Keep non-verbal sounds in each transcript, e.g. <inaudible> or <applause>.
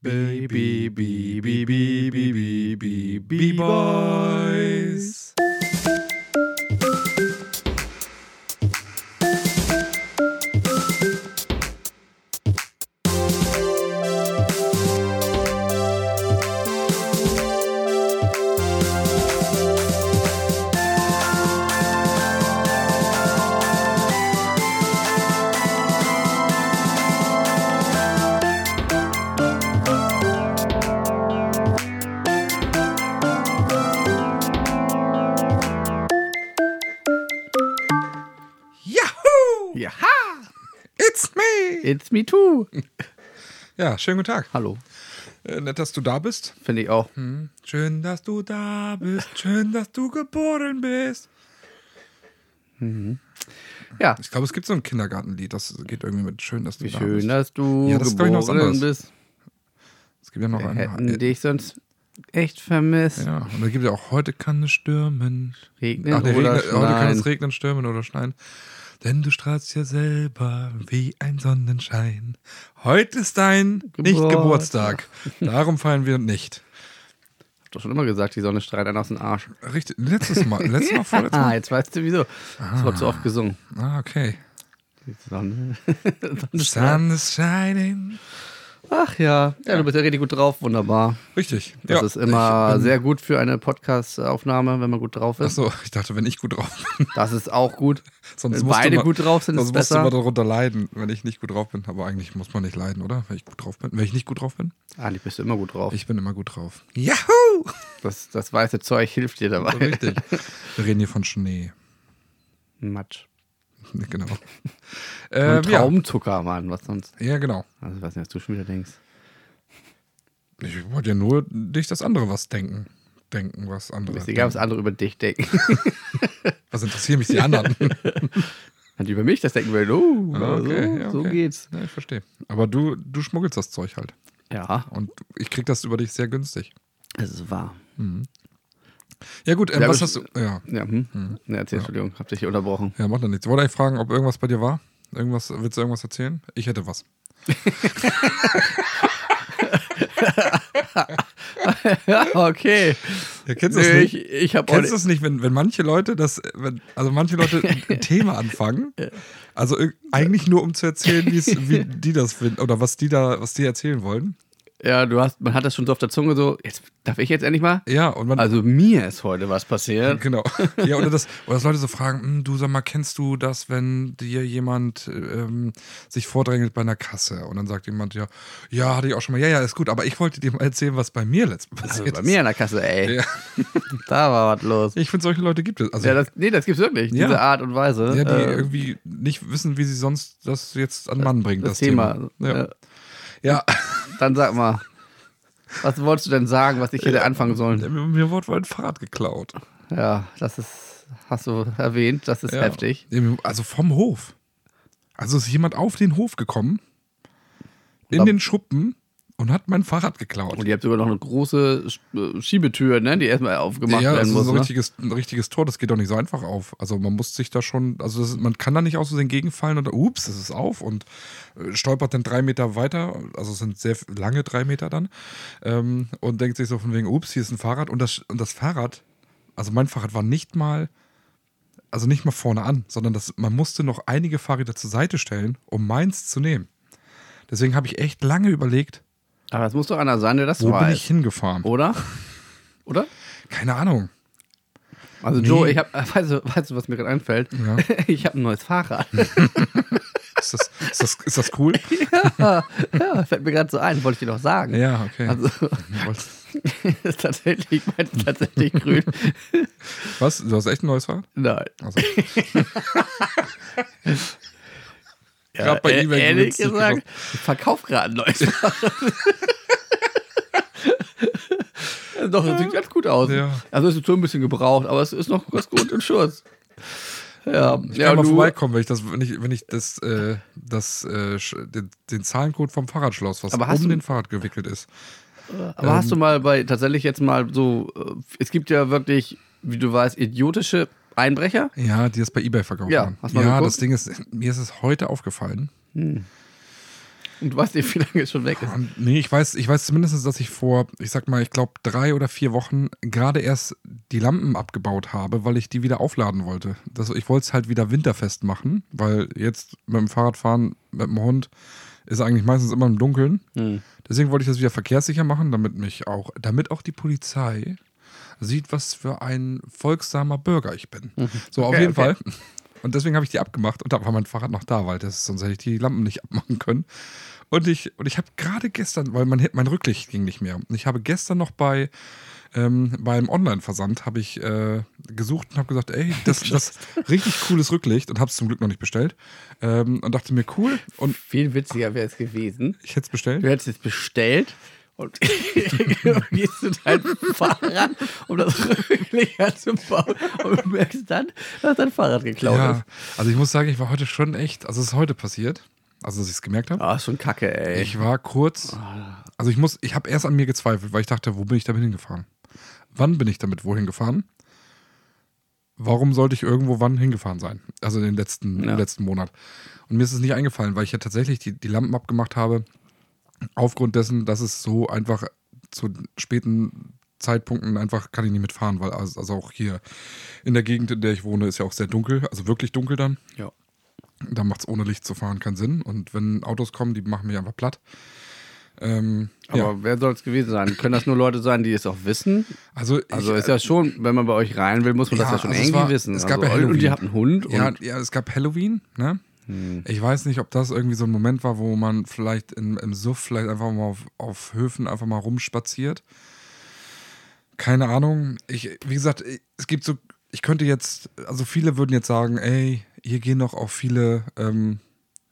B B B B B B B B B boy. Ja, schönen guten Tag. Hallo, Äh, nett, dass du da bist. finde ich auch. Hm. Schön, dass du da bist. Schön, dass du geboren bist. Ja, Ich glaube, es gibt so ein Kindergartenlied, das geht irgendwie mit Schön, dass du wie da schön, bist. dass du Ja, das ist, geboren anderes. bist. Es gibt ja noch Wir hätten einen. dich sonst echt vermisst. Ja, und da gibt es ja auch, heute kann es stürmen. Regnen Ach, nee, oder regnet, heute kann schneien. es regnen, stürmen oder schneien. Denn du strahlst ja selber wie ein Sonnenschein. Heute ist dein nicht Geburtstag. Geburtstag. Darum feiern wir nicht. Hab doch schon immer gesagt, die Sonne strahlt einen aus dem Arsch. Richtig, letztes Mal, letztes Mal, <laughs> vorletztes Ah, Mal. jetzt weißt du wieso. Das wurde zu oft gesungen. Ah, okay. Die Sonne. <laughs> Sun is shining. Ach ja. ja, du bist ja richtig gut drauf, wunderbar. Richtig. Das ja, ist immer ich sehr gut für eine Podcast-Aufnahme, wenn man gut drauf ist. Achso, ich dachte, wenn ich gut drauf bin. Das ist auch gut. <laughs> Sonst Wenn beide mal- gut drauf sind, ist Sonst musst du besser. immer darunter leiden, wenn ich nicht gut drauf bin. Aber eigentlich muss man nicht leiden, oder? Wenn ich gut drauf bin. Wenn ich nicht gut drauf bin? Eigentlich bist du immer gut drauf. Ich bin immer gut drauf. Yahoo! Das, das weiße Zeug hilft dir dabei. Richtig. Wir reden hier von Schnee. Matsch. <laughs> Genau. Und Ähm, ja. Traumzucker, Mann, was sonst? ja, genau. Also, ich weiß nicht, was du schon wieder denkst. Ich wollte ja nur dich das andere was denken. Denken, was andere. Ist egal, was andere über dich denken. <laughs> Was interessieren mich die anderen? <laughs> Die über mich das denken will, oh, Ah, okay, so, ja, so okay. geht's. ja, ich verstehe. Aber du, du schmuggelst das Zeug halt. Ja, Und ich krieg das über dich sehr günstig. es ist wahr. Ja, gut, ähm, Ja, was hast du. Ja, Ja, hm? Ne, erzähl, Entschuldigung, hab dich unterbrochen. ja, macht doch nichts. Ich wollte eigentlich fragen, ob irgendwas bei dir war. Irgendwas, willst du irgendwas erzählen? Ich hätte was. Ja, <laughs> okay. Ja, kennst du das Nee, nicht? ich ich Kennst du es nicht, wenn, wenn manche Leute das, wenn, also manche Leute <laughs> ein Thema anfangen, also eigentlich nur um zu erzählen, wie die das finden oder was die da, was die erzählen wollen. Ja, du hast, man hat das schon so auf der Zunge so, jetzt darf ich jetzt endlich mal? Ja, und man, Also mir ist heute was passiert. <laughs> genau. Ja, oder das, oder dass Leute so fragen, "Hm, du sag mal, kennst du das, wenn dir jemand ähm, sich vordrängelt bei einer Kasse und dann sagt jemand, ja, ja, hatte ich auch schon mal, ja, ja, ist gut, aber ich wollte dir mal erzählen, was bei mir letztens Also passiert bei ist. mir in der Kasse, ey. Ja. <laughs> Da war was los. Ich finde, solche Leute gibt es. Also, Ja, das, nee, das gibt's wirklich. Ja. Diese Art und Weise. Ja, die äh, irgendwie nicht wissen, wie sie sonst das jetzt an Mann bringen, das, das, Thema. Ja. Ja. dann sag mal, was wolltest du denn sagen, was ich hätte anfangen sollen? Mir, wurde wohl ein Fahrrad geklaut. Ja, das ist, hast du erwähnt, das ist Ja. heftig. Also vom Hof. Also ist jemand auf den Hof gekommen, in den Schuppen und hat mein Fahrrad geklaut. Und ihr habt sogar noch eine große Sch- Schiebetür, ne, die erstmal aufgemacht ja, das werden ist muss. ein Ne? richtiges, ein richtiges Tor, das geht doch nicht so einfach auf. Also man muss sich da schon, also das ist, man kann da nicht aus Versehen gegenfallen und ups, es ist auf und äh, stolpert dann drei Meter weiter, also es sind sehr lange drei Meter dann ähm, und denkt sich so von wegen, ups, hier ist ein Fahrrad und das, und das Fahrrad, also mein Fahrrad war nicht mal, also nicht mal vorne an, sondern das, man musste noch einige Fahrräder zur Seite stellen, um meins zu nehmen. Deswegen habe ich echt lange überlegt, Aber es muss doch einer sein, der das wo bin weiß. ich hingefahren. Oder? Oder? Keine Ahnung. Also Nee. Joe, ich hab, weißt du, weißt du, was mir gerade einfällt? Ja. <laughs> Ich habe ein neues Fahrrad. <laughs> Ist das, ist das, ist das cool? <laughs> ja, fällt mir gerade so ein, wollte ich dir doch sagen. Ja, okay. Also, ist tatsächlich, meins ist tatsächlich grün. Was? Du hast echt ein neues Fahrrad? Nein. Also, Ja, Grad bei äh, eBay ehrlich gesagt, ich verkaufe gerade Fahrrad. <laughs> Doch, das sieht ganz gut aus. Ja. Also es ist schon ein bisschen gebraucht, aber es ist noch ganz gut in Schuss. Ja, ich ja kann mal du, vorbeikommen, wenn ich das, wenn ich, wenn ich das, äh, das, äh, den, den Zahlencode vom Fahrradschloss, was um du- den Fahrrad gewickelt ist. aber hast du mal bei tatsächlich jetzt mal so, äh, es gibt ja wirklich, wie du weißt, idiotische Einbrecher. Ja, die es bei eBay verkauft Ja, haben. hast Ja, geguckt? das Ding ist, mir ist es heute aufgefallen. Hm. Und du weißt nicht, wie lange es schon weg ist. Nee, ich weiß, ich weiß zumindest, dass ich vor, ich sag mal, ich glaube, drei oder vier Wochen gerade erst die Lampen abgebaut habe, weil ich die wieder aufladen wollte. Das, ich wollte es halt wieder winterfest machen, weil jetzt mit dem Fahrradfahren, mit dem Hund, ist eigentlich meistens immer im Dunkeln. Hm. Deswegen wollte ich das wieder verkehrssicher machen, damit mich auch, damit auch die Polizei sieht, was für ein folgsamer Bürger ich bin. So, auf Okay, jeden okay. Fall. <laughs> Und deswegen habe ich die abgemacht und da war mein Fahrrad noch da, weil das, sonst hätte ich die Lampen nicht abmachen können. Und ich, und ich habe gerade gestern, weil mein, mein Rücklicht ging nicht mehr. Und ich habe gestern noch bei ähm, beim Online-Versand habe ich äh, gesucht und habe gesagt, ey, <laughs> das das richtig cooles Rücklicht und habe es zum Glück noch nicht bestellt. Ähm, und dachte mir, cool. Und Viel witziger wäre es gewesen. ich hätte es bestellt. Du hättest es bestellt und <laughs> gehst du dein Fahrrad, um das wirklich anzubauen und du merkst dann, dass dein Fahrrad geklaut Ja, ist. also ich muss sagen, ich war heute schon echt, also es ist heute passiert, also dass ich es gemerkt habe. Ah, ist schon kacke, ey. Ich war kurz, also ich muss, ich habe erst an mir gezweifelt, weil ich dachte, wo bin ich damit hingefahren? Wann bin ich damit wohin gefahren? Warum sollte ich irgendwo wann hingefahren sein? Also in den letzten, Ja. im letzten Monat. Und mir ist es nicht eingefallen, weil ich ja tatsächlich die, die Lampen abgemacht habe, aufgrund dessen, dass es so einfach zu späten Zeitpunkten einfach kann ich nicht mitfahren, weil also, also auch hier in der Gegend, in der ich wohne, ist ja auch sehr dunkel, also wirklich dunkel dann. ja. Da macht es ohne Licht zu fahren keinen Sinn. Und wenn Autos kommen, die machen mich einfach platt. Ähm, Aber ja. wer soll es gewesen sein? Können das nur Leute sein, die es auch wissen? Also, ich, Also ist ja schon, wenn man bei euch rein will, muss man das Ja, ja schon also irgendwie war- wissen. es gab also, ja und ihr Halloween. habt einen Hund ja, ja, es gab Halloween, ne? Ich weiß nicht, ob das irgendwie so ein Moment war, wo man vielleicht in, im Suff vielleicht einfach mal auf, auf Höfen einfach mal rumspaziert. Keine Ahnung. Ich, wie gesagt, es gibt so, ich könnte jetzt, also viele würden jetzt sagen, ey, hier gehen doch auch viele, ähm,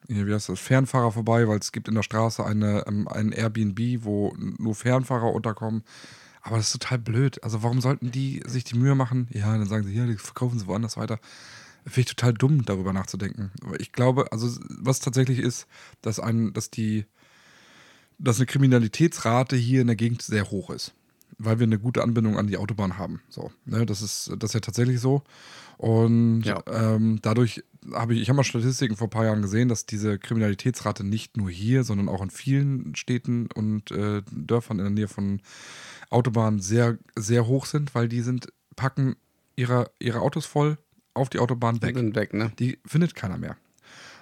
wie heißt das, Fernfahrer vorbei, weil es gibt in der Straße eine, ähm, ein Airbnb, wo nur Fernfahrer unterkommen. Aber das ist total blöd. Also warum sollten die sich die Mühe machen? Ja, dann sagen sie, ja, die verkaufen sie woanders weiter. Finde ich total dumm, darüber nachzudenken. Aber ich glaube, also was tatsächlich ist, dass ein, dass die, dass eine Kriminalitätsrate hier in der Gegend sehr hoch ist. Weil wir eine gute Anbindung an die Autobahn haben. So, ne, das ist, das ist ja tatsächlich so. Und Ja. ähm, dadurch habe ich, ich habe mal Statistiken vor ein paar Jahren gesehen, dass diese Kriminalitätsrate nicht nur hier, sondern auch in vielen Städten und äh, Dörfern in der Nähe von Autobahnen sehr, sehr hoch sind, weil die sind, packen ihre, ihre Autos voll auf die Autobahn weg. weg, ne? Die findet keiner mehr.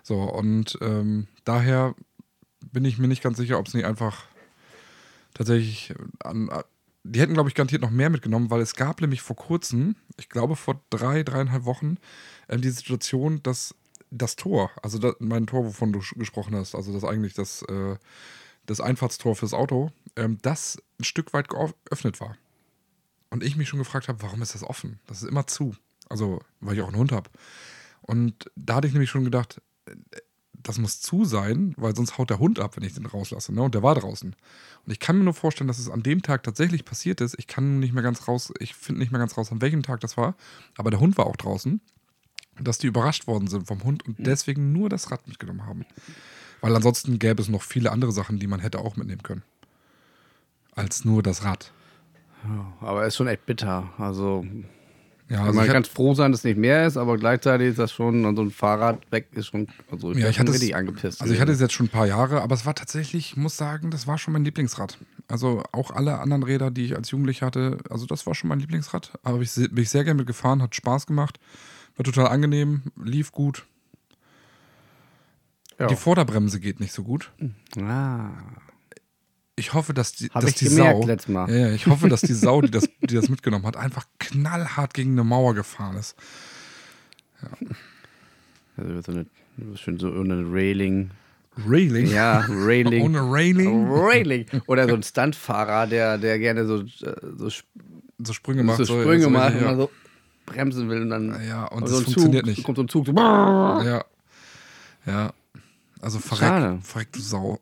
So, und ähm, daher bin ich mir nicht ganz sicher, ob es nicht einfach tatsächlich an. Die hätten, glaube ich, garantiert noch mehr mitgenommen, weil es gab nämlich vor kurzem, ich glaube vor drei, dreieinhalb Wochen, ähm, die Situation, dass das Tor, also das, mein Tor, wovon du gesprochen hast, also das eigentlich das, äh, das Einfahrtstor fürs Auto, ähm, das ein Stück weit geöffnet war. Und ich mich schon gefragt habe, warum ist das offen? Das ist immer zu. Also, weil ich auch einen Hund habe. Und da hatte ich nämlich schon gedacht, das muss zu sein, weil sonst haut der Hund ab, wenn ich den rauslasse. Ne? Und der war draußen. Und ich kann mir nur vorstellen, dass es an dem Tag tatsächlich passiert ist. Ich kann nicht mehr ganz raus, ich finde nicht mehr ganz raus, an welchem Tag das war. Aber der Hund war auch draußen. Dass die überrascht worden sind vom Hund und deswegen nur das Rad mitgenommen haben. Weil ansonsten gäbe es noch viele andere Sachen, die man hätte auch mitnehmen können. Als nur das Rad. Aber ist schon echt bitter. Also, Ja, also also man kann froh sein, dass es nicht mehr ist, aber gleichweitig ist das schon, so ein Fahrrad weg ist schon, also ich, Ja, ich hatte es- richtig angepisst. also ich hatte es jetzt schon ein paar Jahre, aber es war tatsächlich, ich muss sagen, das war schon mein Lieblingsrad. Also auch alle anderen Räder, die ich als Jugendlicher hatte, also das war schon mein Lieblingsrad. Aber ich bin ich sehr gerne mitgefahren, hat Spaß gemacht, war total angenehm, lief gut. Ja. Die Vorderbremse geht nicht so gut. ah, Ich hoffe, dass die, Hab dass die Sau. Ja, ja, ich hoffe, dass die Sau, die das, <laughs> die das mitgenommen hat, einfach knallhart gegen eine Mauer gefahren ist. also so eine, schön so eine Railing. Railing? Ja, Railing. <laughs> Ohne Railing? Railing. Oder so ein Stuntfahrer, der, der gerne so, äh, so, So Sprünge macht. so Sprünge so, macht ja. so bremsen will und dann Ja, und so das ein funktioniert Zug, nicht. kommt so ein Zug so, <laughs> Ja. Ja. Also Schade. verreck, du Sau.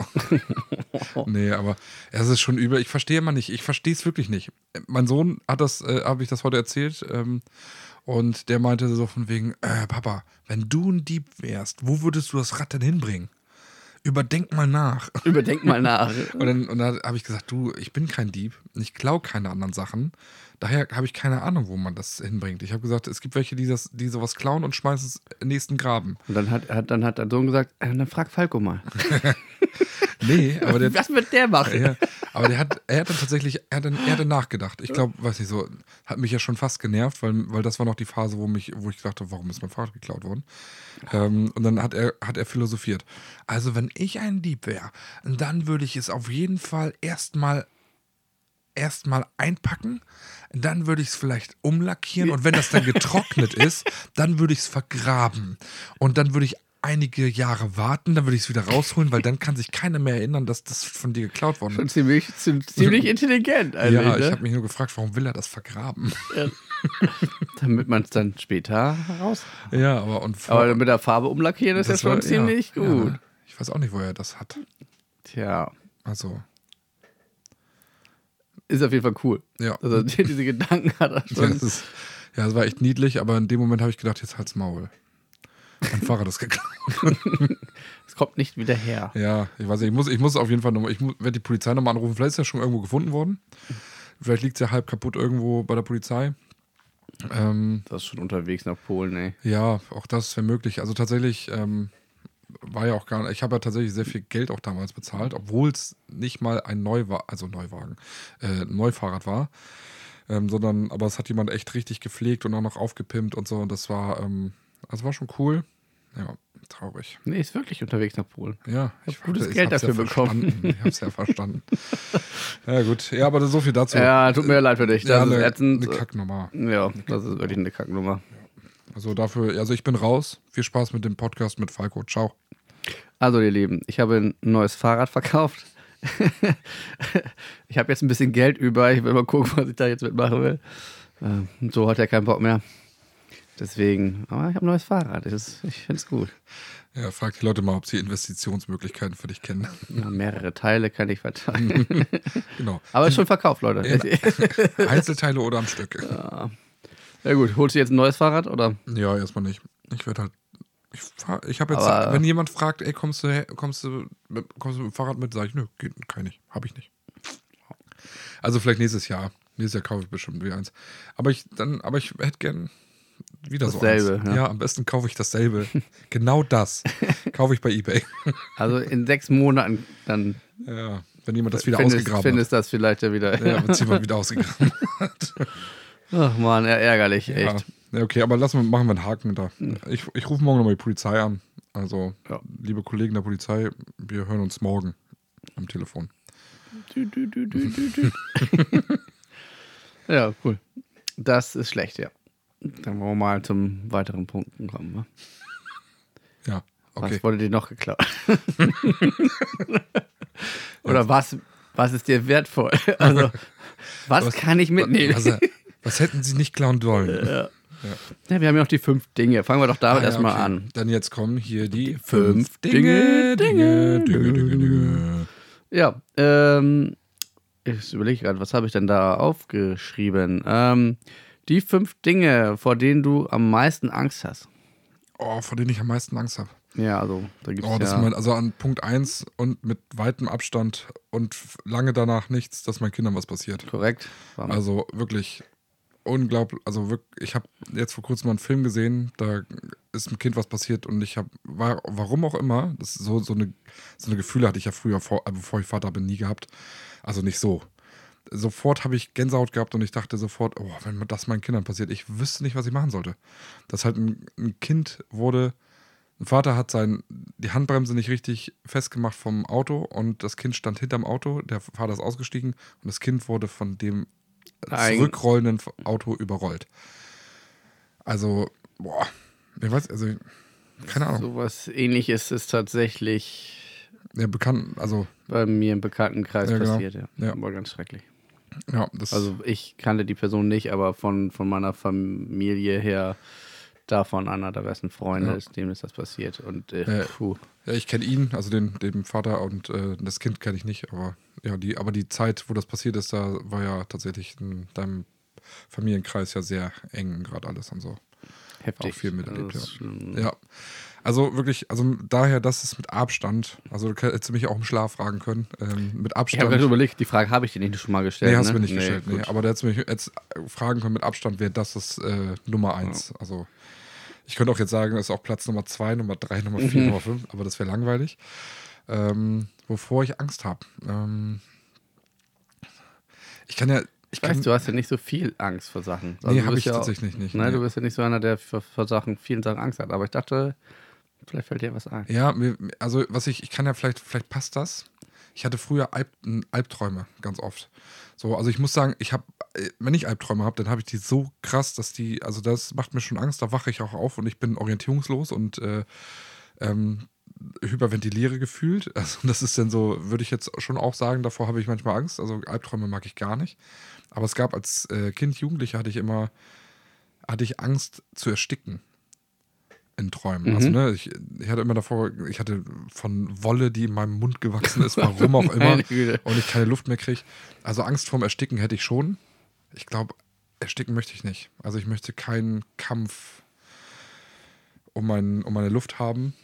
<laughs> nee, aber es ist schon übel. Ich verstehe immer nicht. Ich verstehe es wirklich nicht. Mein Sohn hat das, äh, habe ich das heute erzählt, ähm, und der meinte so von wegen, äh, Papa, wenn du ein Dieb wärst, wo würdest du das Rad denn hinbringen? Überdenk mal nach. überdenk mal nach. <laughs> Und dann, und dann habe ich gesagt, du, ich bin kein Dieb, ich klaue keine anderen Sachen. Daher habe ich keine Ahnung, wo man das hinbringt. Ich habe gesagt, es gibt welche, die, das, die sowas klauen und schmeißen es in den nächsten Graben. Und dann hat, hat, dann hat der Sohn gesagt, äh, dann frag Falco mal. <laughs> Nee, aber der, <laughs> Was wird der machen? ja, aber der hat, er hat dann tatsächlich, er hat dann, er hat dann nachgedacht. Ich glaube, weiß nicht so, hat mich ja schon fast genervt, weil, weil das war noch die Phase, wo mich, wo ich dachte, warum ist mein Fahrrad geklaut worden? Ähm, und dann hat er, hat er philosophiert. Also wenn ich ein Dieb wäre, dann würde ich es auf jeden Fall erstmal erstmal einpacken, dann würde ich es vielleicht umlackieren und wenn das dann getrocknet <laughs> ist, dann würde ich es vergraben und dann würde ich einige Jahre warten, dann würde ich es wieder rausholen, weil dann kann sich keiner mehr erinnern, dass das von dir geklaut worden Schon ist. ziemlich, ziemlich intelligent eigentlich, Ja, ich ne? habe mich nur gefragt, warum will er das vergraben? <laughs> Damit man es dann später raus. Ja, aber und vor- Aber mit der Farbe umlackieren ist ja das schon war- ziemlich ja, gut. Ja, ich weiß auch nicht, wo er das hat. Tja, Also, ist auf jeden Fall cool. ja. Also diese Gedanken hat er Ja, schon. das, ist, ja, das war echt niedlich, aber in dem Moment habe ich gedacht, jetzt halt's Maul. Mein Fahrrad ist geklaut. <laughs> Es kommt nicht wieder her. Ja, ich weiß nicht, ich muss, ich muss auf jeden Fall nochmal, ich werde die Polizei nochmal anrufen. Vielleicht ist er schon irgendwo gefunden worden. Vielleicht liegt es ja halb kaputt irgendwo bei der Polizei. Ähm, Das ist schon unterwegs nach Polen, ey. ja, auch das wäre möglich. Also tatsächlich ähm, war ja auch gar ich habe ja tatsächlich sehr viel Geld auch damals bezahlt, obwohl es nicht mal ein Neuwagen, also Neuwagen, äh, Neufahrrad war. Ähm, sondern, aber es hat jemand echt richtig gepflegt und auch noch aufgepimpt und so. Und das war, ähm, also war schon cool. Ja, traurig. Nee, ist wirklich unterwegs nach Polen. Ja, Hab gutes ich Geld dafür ja bekommen. verstanden. Ich hab's ja verstanden. <laughs> ja, gut. Ja, aber so viel dazu. Ja, tut mir leid für dich. Das Ja, ist eine, ätzend. eine Kacknummer. Ja, das ist wirklich eine Kacknummer. Also dafür, also ich bin raus. Viel Spaß mit dem Podcast mit Falco. Ciao. Also, ihr Lieben, ich habe ein neues Fahrrad verkauft. <laughs> ich habe jetzt ein bisschen Geld über. Ich will mal gucken, was ich da jetzt mitmachen will. Ähm, so hat er keinen Bock mehr. Deswegen, aber ich habe ein neues Fahrrad. Ist, ich finde es gut. Ja, frag die Leute mal, ob sie Investitionsmöglichkeiten für dich kennen. Ja, mehrere Teile kann ich verteilen. <laughs> genau. aber ist schon verkauft, Leute. In- <laughs> Einzelteile oder am Stück. Ja, gut. Holst du jetzt ein neues Fahrrad oder? Ja, erstmal nicht. Ich werde halt. Ich, fahr- ich habe jetzt, Aber- wenn jemand fragt, ey, kommst du, kommst du, mit, kommst du mit dem Fahrrad mit, sage ich, nö, geht, kann ich nicht, habe ich nicht. Also vielleicht nächstes Jahr. Nächstes Jahr kaufe ich bestimmt wieder eins. Aber ich dann, aber ich hätte gern wieder so Dasselbe, eins. ja. Ja. am besten kaufe ich dasselbe. <laughs> genau das kaufe ich bei eBay. Also in sechs Monaten dann ja, wenn jemand das wieder findest, ausgegraben findest das vielleicht ja wieder. hat. Ja, wenn es jemand <laughs> wieder ausgegraben hat. Ach man, ärgerlich, Ja. echt. ja, okay, aber lassen wir, machen wir einen Haken da. Ich, ich rufe morgen nochmal die Polizei an. Also, Ja. liebe Kollegen der Polizei, wir hören uns morgen am Telefon. Du, du, du, du, du, du. <laughs> ja, cool. Das ist schlecht, ja. Dann wollen wir mal zum weiteren Punkten kommen. Ne? Ja, okay. Was wurde dir noch geklaut? <laughs> Oder was, was ist dir wertvoll? <laughs> Also, was, Was- kann ich mitnehmen? Was, was hätten sie nicht klauen sollen? ja. ja, wir haben ja noch die fünf Dinge. Fangen wir doch damit Ah, ja, erstmal okay. an. Dann jetzt kommen hier die fünf fünf Dinge, Dinge, Dinge, Dinge, Dinge. Ja, ähm, ich überlege gerade, was habe ich denn da aufgeschrieben? Ähm, die fünf Dinge, vor denen du am meisten Angst hast. Oh, vor denen ich am meisten Angst habe. Ja, also da gibt es Oh, das ja... ist mein, also an Punkt 1 und mit weitem Abstand und lange danach nichts, dass meinen Kindern was passiert. korrekt. Also wirklich unglaublich. Also wirklich, ich habe jetzt vor kurzem mal einen Film gesehen, da ist einem Kind was passiert und ich habe, war, warum auch immer, das so, so, eine, so eine Gefühle hatte ich ja früher, vor, äh, bevor ich Vater bin, nie gehabt. Also nicht so. Sofort habe ich Gänsehaut gehabt und ich dachte sofort, oh, wenn das meinen Kindern passiert, ich wüsste nicht, was ich machen sollte. Dass halt ein, ein Kind wurde, ein Vater hat sein, die Handbremse nicht richtig festgemacht vom Auto und das Kind stand hinterm Auto, der Vater ist ausgestiegen und das Kind wurde von dem zurückrollenden Auto überrollt. Also, boah, ich weiß, also, keine Ahnung. Sowas ähnliches ist tatsächlich Ja, bekannt, also, bei mir im Bekanntenkreis Ja, genau. passiert, ja. Ja. War ganz schrecklich. ja, Also ich kannte die Person nicht, aber von, von meiner Familie her davon einer der besten Freunde Ja. ist, dem ist das passiert. Und äh, ja, ich kenne ihn, also den, den Vater und äh, das Kind kenne ich nicht, aber ja, die, aber die Zeit, wo das passiert ist, da war ja tatsächlich in deinem Familienkreis ja sehr eng gerade alles und so. heftig. auch viel miterlebt, Also, schlimm. Ja. Also wirklich, also daher, das ist mit Abstand. Also du hättest du mich auch im Schlaf fragen können. Ähm, mit Ich Abstand. habe gerade überlegt, die Frage habe ich dir nicht schon mal gestellt. Nee, hast du ne? mir nicht gestellt. Nee, aber der hätte mich jetzt fragen können mit Abstand, wäre das das äh, Nummer eins. Also ich könnte auch jetzt sagen, das ist auch Platz Nummer zwei, Nummer drei, Nummer vier, Mhm. Nummer fünf, aber das wäre langweilig. Ähm, wovor ich Angst habe. Ähm, ich kann ja. Ich Ich weiß, kann, du hast ja nicht so viel Angst vor Sachen. Also nee, du habe ich ja, tatsächlich nicht. Nein, nee. du bist ja nicht so einer, der vor Sachen, vielen Sachen Angst hat. Aber ich dachte, vielleicht fällt dir was ein. Ja, also was ich, ich kann ja vielleicht, vielleicht passt das. Ich hatte früher Alp, Albträume ganz oft. So, also ich muss sagen, ich habe, wenn ich Albträume habe, dann habe ich die so krass, dass die, also das macht mir schon Angst, da wache ich auch auf und ich bin orientierungslos und äh, ähm, hyperventiliere gefühlt. <laughs> Also das ist dann so, würde ich jetzt schon auch sagen, davor habe ich manchmal Angst. Also Albträume mag ich gar nicht. Aber es gab als äh, Kind, Jugendlicher hatte ich immer, hatte ich Angst zu ersticken in Träumen. Mhm. Also ne, ich, ich hatte immer davor, ich hatte von Wolle, die in meinem Mund gewachsen ist, warum auch <laughs> immer, und ich keine Luft mehr kriege. Also Angst vorm Ersticken hätte ich schon. Ich glaube, ersticken möchte ich nicht. Also ich möchte keinen Kampf um, mein, um meine Luft haben.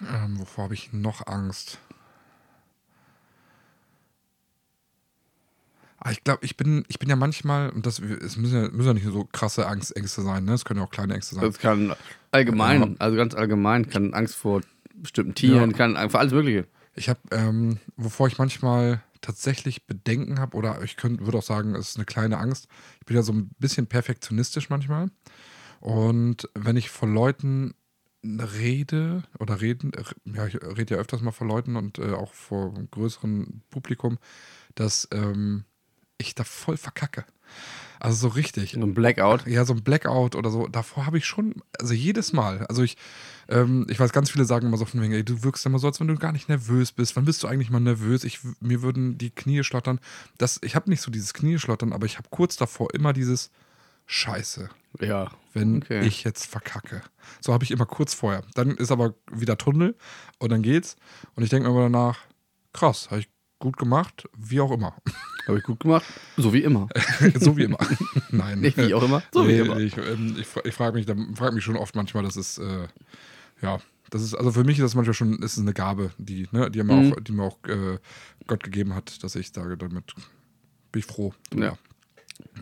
Ähm, wovor habe ich noch Angst? Ich glaube, ich bin, ich bin ja manchmal, und das es müssen ja, müssen ja nicht so krasse Angst, Ängste sein, ne? Es können ja auch kleine Ängste sein. Das kann allgemein, Ja. also ganz allgemein, kann Angst vor bestimmten Tieren, Ja. kann vor alles Mögliche. Ich habe, ähm, wovor ich manchmal tatsächlich Bedenken habe, oder ich könnte, würde auch sagen, es ist eine kleine Angst. Ich bin ja so ein bisschen perfektionistisch manchmal. Und wenn ich vor Leuten rede oder reden, ja, ich rede ja öfters mal vor Leuten und äh, auch vor einem größeren Publikum, dass ähm, ich da voll verkacke. Also so richtig. So ein Blackout. Ja, so ein Blackout oder so. Davor habe ich schon, also jedes Mal. Also ich, ähm, ich weiß, ganz viele sagen immer so von wegen, ey, du wirkst immer so, als wenn du gar nicht nervös bist. Wann bist du eigentlich mal nervös? Ich, mir würden die Knie schlottern. Das, ich habe nicht so dieses Knieschlottern, aber ich habe kurz davor immer dieses Scheiße, Ja. wenn Okay. ich jetzt verkacke. So habe ich immer kurz vorher. Dann ist aber wieder Tunnel und dann geht's. Und ich denke mir aber danach, krass, habe ich gut gemacht, wie auch immer. Habe ich gut gemacht. So wie immer. <laughs> so wie immer. <laughs> Nein. Nicht wie auch immer. So wie nee, immer. Ich, ähm, ich, ich frage mich, frag mich schon oft manchmal, das ist, äh, ja, das ist, also für mich ist das manchmal schon, ist eine Gabe, die, ne, die mir Mhm. auch, die mir auch äh, Gott gegeben hat, dass ich sage, damit bin ich froh. Ja.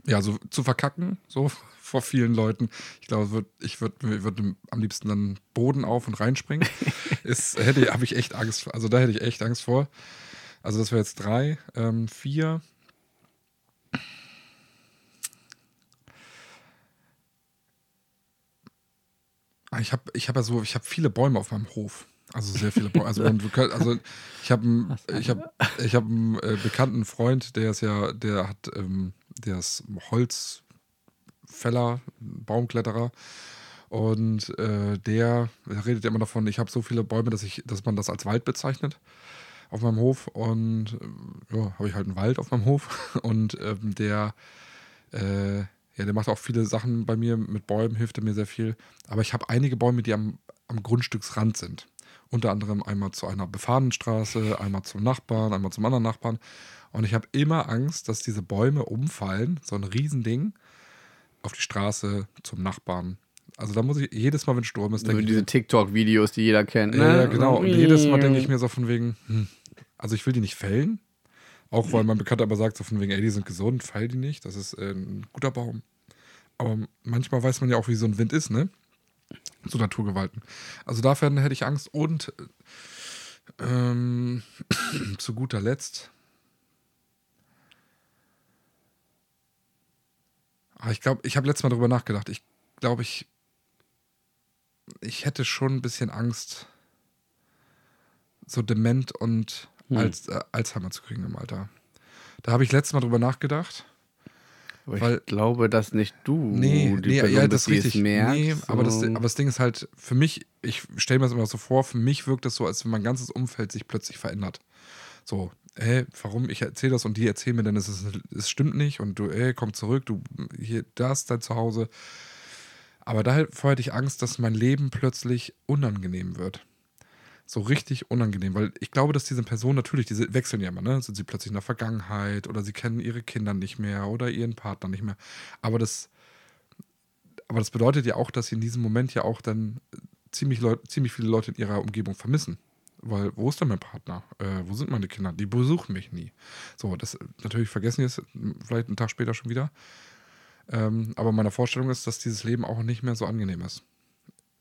Ja, so zu verkacken, so vor vielen Leuten. Ich glaube, würd, ich würde würd am liebsten dann Boden auf und reinspringen. <laughs> ist, hätte, habe ich echt Angst. Also da hätte ich echt Angst vor. Also das wäre jetzt drei, ähm, vier. Ah, Ich habe ich hab ja so, ich habe viele Bäume auf meinem Hof. Also sehr viele Bäume. Also, also ich habe <laughs> ich hab, ich hab einen äh, bekannten Freund, der ist ja, der hat, ähm, der ist Holzfäller, Baumkletterer. Und äh, der, der redet ja immer davon, ich habe so viele Bäume, dass ich, dass man das als Wald bezeichnet auf meinem Hof. Und äh, ja, habe ich halt einen Wald auf meinem Hof. <laughs> Und ähm, der, äh, ja, der macht auch viele Sachen bei mir mit Bäumen, hilft er mir sehr viel. Aber ich habe einige Bäume, die am, am Grundstücksrand sind. Unter anderem einmal zu einer befahrenen Straße, einmal zum Nachbarn, einmal zum anderen Nachbarn. Und ich habe immer Angst, dass diese Bäume umfallen, so ein Riesending, auf die Straße zum Nachbarn. Also da muss ich jedes Mal, wenn Sturm ist, So denke ich, diese TikTok-Videos, die jeder kennt. Ne? ja, genau. Und jedes Mal denke ich mir. so von wegen, hm, also ich will die nicht fällen. Auch weil mein Bekannter aber sagt so von wegen, ey, die sind gesund, fall die nicht. Das ist äh, ein guter Baum. Aber manchmal weiß man ja auch, wie so ein Wind ist, ne? So Naturgewalten. Also dafür hätte ich Angst. Und äh, ähm, <clears throat> zu guter Letzt. Ah, ich glaube, ich habe letztes Mal darüber nachgedacht. Ich glaube, ich, ich hätte schon ein bisschen Angst, so dement und Hm. als, äh, Alzheimer zu kriegen im Alter. Da habe ich letztes Mal drüber nachgedacht. Aber weil- ich glaube, dass nicht du Nee, die nee Person ja, bist, das ist die es richtig. merkt. nee, aber, das, so. aber das Ding ist halt, für mich, ich stelle mir das immer so vor, für mich wirkt das so, als wenn mein ganzes Umfeld sich plötzlich verändert. So, ey, warum? Ich erzähle das und die erzählen mir dann, es, ist, es stimmt nicht und du, ey, komm zurück, du, hier, da ist dein Zuhause. Aber da vorher hatte ich Angst, dass mein Leben plötzlich unangenehm wird. So richtig unangenehm, weil ich glaube, dass diese Personen natürlich, diese wechseln ja immer, ne? Sind sie plötzlich in der Vergangenheit oder sie kennen ihre Kinder nicht mehr oder ihren Partner nicht mehr. Aber das, aber das bedeutet ja auch, dass sie in diesem Moment ja auch dann ziemlich, Leut, ziemlich viele Leute in ihrer Umgebung vermissen. Weil, wo ist denn mein Partner? Äh, wo sind meine Kinder? Die besuchen mich nie. So, das natürlich vergessen es vielleicht einen Tag später schon wieder. Ähm, aber meine Vorstellung ist, dass dieses Leben auch nicht mehr so angenehm ist.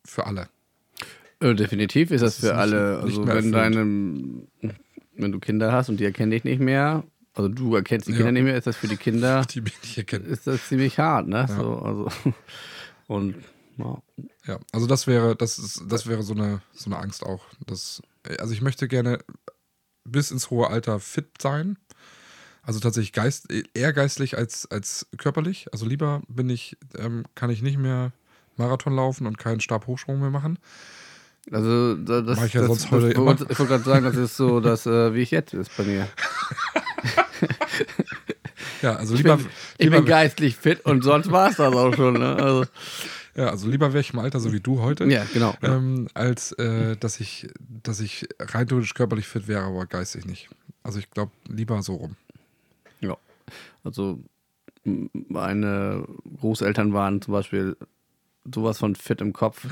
Für alle. Äh, definitiv ist das, Das ist für nicht- alle. nicht Also mehr wenn erfüllt. deine, wenn du Kinder hast und die erkennen dich nicht mehr, also du erkennst die Ja. Kinder nicht mehr, ist das für die Kinder <laughs> Die nicht erkennen. ist das ziemlich hart, ne? So, also <laughs> und ja. Ja, also das wäre, das ist, das wäre so eine, so eine Angst auch. Das, also ich möchte gerne bis ins hohe Alter fit sein. Also tatsächlich geist, eher geistlich als, als körperlich. Also lieber bin ich, ähm, kann ich nicht mehr Marathon laufen und keinen Stabhochsprung mehr machen. Also da- das, Mach ich ja das, sonst das, heute ich immer. wollte- Ich wollte gerade sagen, das ist so, dass äh, wie ich jetzt ist bei mir. <laughs> Ja, also Ich lieber, bin, ich lieber, bin geistlich fit und sonst war es das auch schon. Ne? Also, ja, also lieber wäre ich im Alter so wie du heute. ja, genau. ähm, als äh, dass ich, dass ich rein theoretisch körperlich fit wäre, aber geistig nicht. Also ich glaube lieber so rum. Also meine Großeltern waren zum Beispiel sowas von fit im Kopf.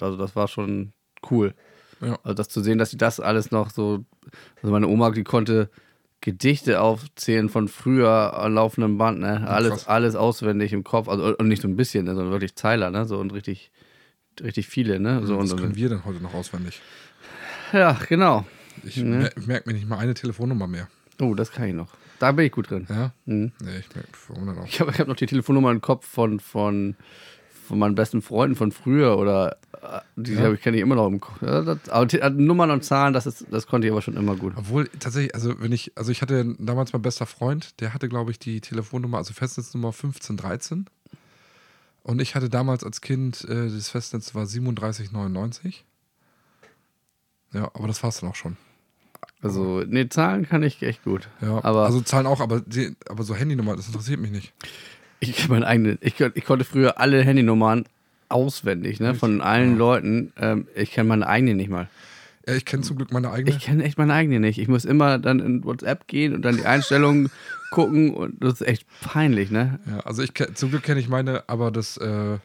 Also das war schon cool. Ja. Also das zu sehen, dass sie das alles noch so. Also meine Oma, die konnte Gedichte aufzählen von früher laufendem Band, ne? Alles, krass. alles auswendig im Kopf. Also und nicht so ein bisschen, ne? sondern wirklich Zeiler, ne? So und richtig, richtig viele, ne? So Was und, können wir denn heute noch auswendig? ja, genau. Ich Ne? mer merke mir nicht mal eine Telefonnummer mehr. Oh, das kann ich noch. Da bin ich gut drin. Ja? Mhm. Nee, ich denn auch? Ich habe hab noch die Telefonnummer im Kopf von, von, von meinen besten Freunden von früher oder äh, die Ja. habe ich kenne ich immer noch im Kopf. Ja, das, aber äh, Nummern und Zahlen, das, ist, das konnte ich aber schon immer gut. Obwohl, tatsächlich, also wenn ich, also ich hatte damals mein bester Freund, der hatte, glaube ich, die Telefonnummer, also Festnetznummer 1513. Und ich hatte damals als Kind, äh, das Festnetz war 3799. Ja, aber das war's dann auch schon. Also, nee, Zahlen kann ich echt gut. Ja, Aber also Zahlen auch, aber, die, aber so Handynummer, das interessiert mich nicht. ich, meine eigene, ich, ich konnte früher alle Handynummern auswendig, ne? Von allen Leuten. Ähm, ich kenne meine eigene nicht mal. Ja, ich kenne zum Glück meine eigene. Ich kenne echt meine eigene nicht. Ich muss immer dann in WhatsApp gehen und dann die Einstellungen <laughs> gucken und das ist echt peinlich, ne? Ja, also ich zum Glück kenne ich meine, aber das, äh,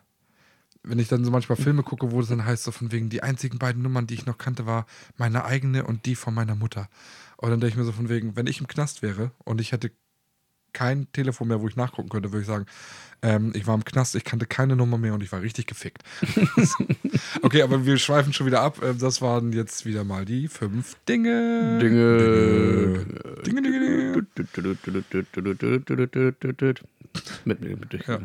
wenn ich dann so manchmal Filme gucke, wo es dann heißt, so von wegen, die einzigen beiden Nummern, die ich noch kannte, war meine eigene und die von meiner Mutter. Und dann denke ich mir so von wegen, wenn ich im Knast wäre und ich hätte kein Telefon mehr, wo ich nachgucken könnte, würde ich sagen, ähm, ich war im Knast, ich kannte keine Nummer mehr und ich war richtig gefickt. <laughs> okay, aber wir schweifen schon wieder ab. Ähm, Das waren jetzt wieder mal die fünf Dinge. Dinge. Dinge, Dinge, Dinge. Mit, mit, Ja.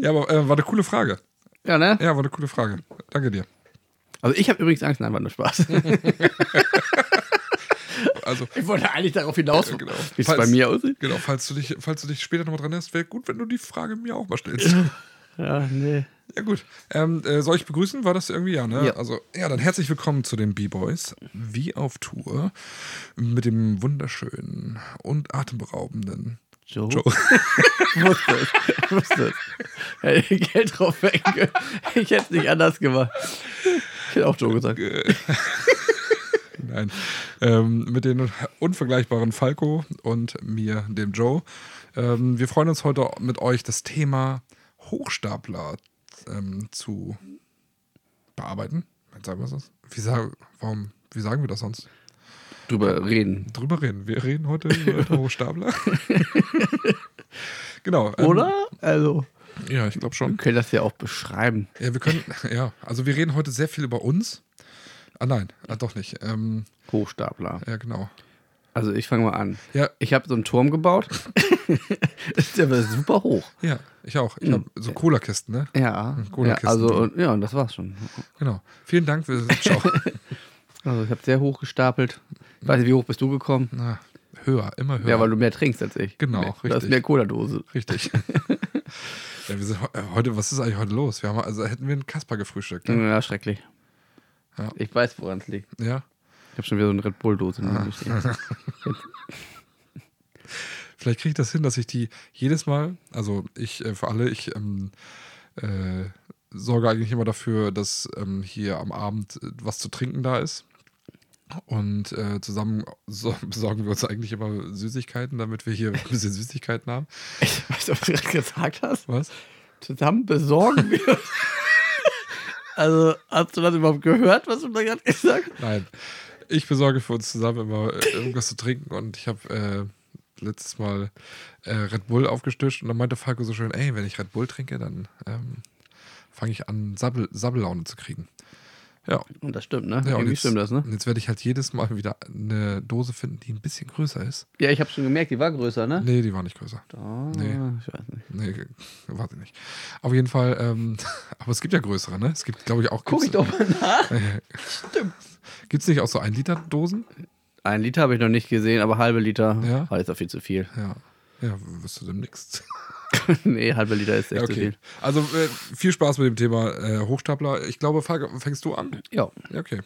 Ja, aber äh, war eine coole Frage. ja, ne? Ja, war eine coole Frage. Danke dir. Also ich habe übrigens Angst, nein, war nur Spaß. <laughs> Also, ich wollte eigentlich darauf hinaus, Ja, genau. wie es bei mir aussieht. genau, falls du dich, falls du dich später nochmal dran hast, wäre gut, wenn du die Frage mir auch mal stellst. Ja, nee. Ja, gut. Ähm, äh, soll ich begrüßen? War das irgendwie ja, ne? Ja. Also, ja, dann herzlich willkommen zu den B-Boys. Wie auf Tour. Mit dem wunderschönen und atemberaubenden Joe. Joe. <laughs> wusste es. Ich wusste es. Hätte Geld drauf wecken können. Ich hätte es nicht anders gemacht. Ich hätte auch Joe gesagt. <laughs> Nein. Ähm, mit den unvergleichbaren Falco und mir, dem Joe. Ähm, wir freuen uns heute mit euch das Thema Hochstapler ähm, zu bearbeiten. Sagen wir das? Wie, sag, warum, wie sagen wir das sonst? Drüber reden. Drüber reden. Wir reden heute über Hochstapler. <laughs> genau. ähm, Oder? Also, Ja, ich glaube wir schon. können das ja auch beschreiben. Ja, wir können, ja, also wir reden heute sehr viel über uns. Ah nein, ah, doch nicht. Ähm, Hochstapler. ja, genau. Also ich fange mal an. Ja, Ich habe so einen Turm gebaut. das ist aber super hoch. ja, ich auch. Ich habe so Cola-Kisten, ne? Ja, ja Cola-Kisten also drin. und, ja, und das war's schon. Genau. Vielen Dank für Ciao. <laughs> <laughs> Also ich habe sehr hoch gestapelt. Ich weiß nicht, wie hoch bist du gekommen? Na, höher, immer höher. Ja, weil du mehr trinkst als ich. Genau, Du hast richtig. mehr Cola-Dose. Richtig. <laughs> ja, wir sind äh, heute, was ist eigentlich heute los? Wir haben, also hätten wir einen Kasper gefrühstückt. Ne? Ja, schrecklich. Ja. Ich weiß, woran es liegt. Ja. Ich habe schon wieder so eine Red Bull-Dose mir stehen. <laughs> Vielleicht kriege ich das hin, dass ich die jedes Mal, also ich äh, für alle, ich ähm, äh, sorge eigentlich immer dafür, dass ähm, hier am Abend äh, was zu trinken da ist. Und äh, zusammen so, <laughs> besorgen wir uns eigentlich immer Süßigkeiten, damit wir hier ein bisschen Süßigkeiten haben. Weißt du, was du gerade gesagt hast? Was? Zusammen besorgen wir. <laughs> also, hast du das überhaupt gehört, was du da gerade gesagt hast? Nein. Ich besorge für uns zusammen immer äh, irgendwas zu trinken und ich habe äh, letztes Mal äh, Red Bull aufgestischt und dann meinte Falco so schön, ey, wenn ich Red Bull trinke, dann ähm, fange ich an, Sabbel, Sabbellaune zu kriegen. Ja. Und das stimmt, ne? ja Irgendwie jetzt, stimmt das, ne? und jetzt werde ich halt jedes Mal wieder eine Dose finden, die ein bisschen größer ist. Ja, ich habe schon gemerkt, die war größer, ne? Nee, die war nicht größer. Ah, Nee. ich weiß nicht. Nee, warte nicht. Auf jeden Fall, ähm, <laughs> aber es gibt ja größere, ne? Es gibt, glaube ich, auch. Guck ich doch mal nach. <laughs> Gibt es nicht auch so 1 Liter Dosen? Ein Liter habe ich noch nicht gesehen, aber halbe Liter Ja. war jetzt auch viel zu viel. Ja. Ja, wirst du demnächst. <laughs> <laughs> nee, halbe Liter ist echt Ja, zu okay. viel. Also äh, viel Spaß mit dem Thema äh, Hochstapler. Ich glaube, fängst du an? Ja. Ja, okay.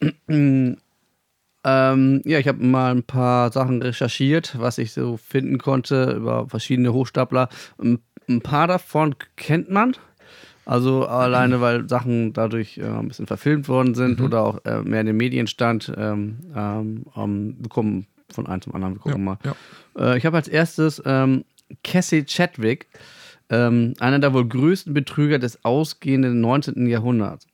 <clears throat> Ähm, ja, ich habe mal ein paar Sachen recherchiert, was ich so finden konnte über verschiedene Hochstapler. Ein, ein paar davon kennt man. Also alleine, weil Sachen dadurch äh, ein bisschen verfilmt worden sind oder auch äh, mehr in den Medien stand. Ähm, ähm, ähm, wir kommen von einem zum anderen. Wir gucken mal. Ja. Äh, ich habe als erstes ähm, Cassie Chadwick, ähm, einer der wohl größten Betrüger des ausgehenden 19. Jahrhunderts.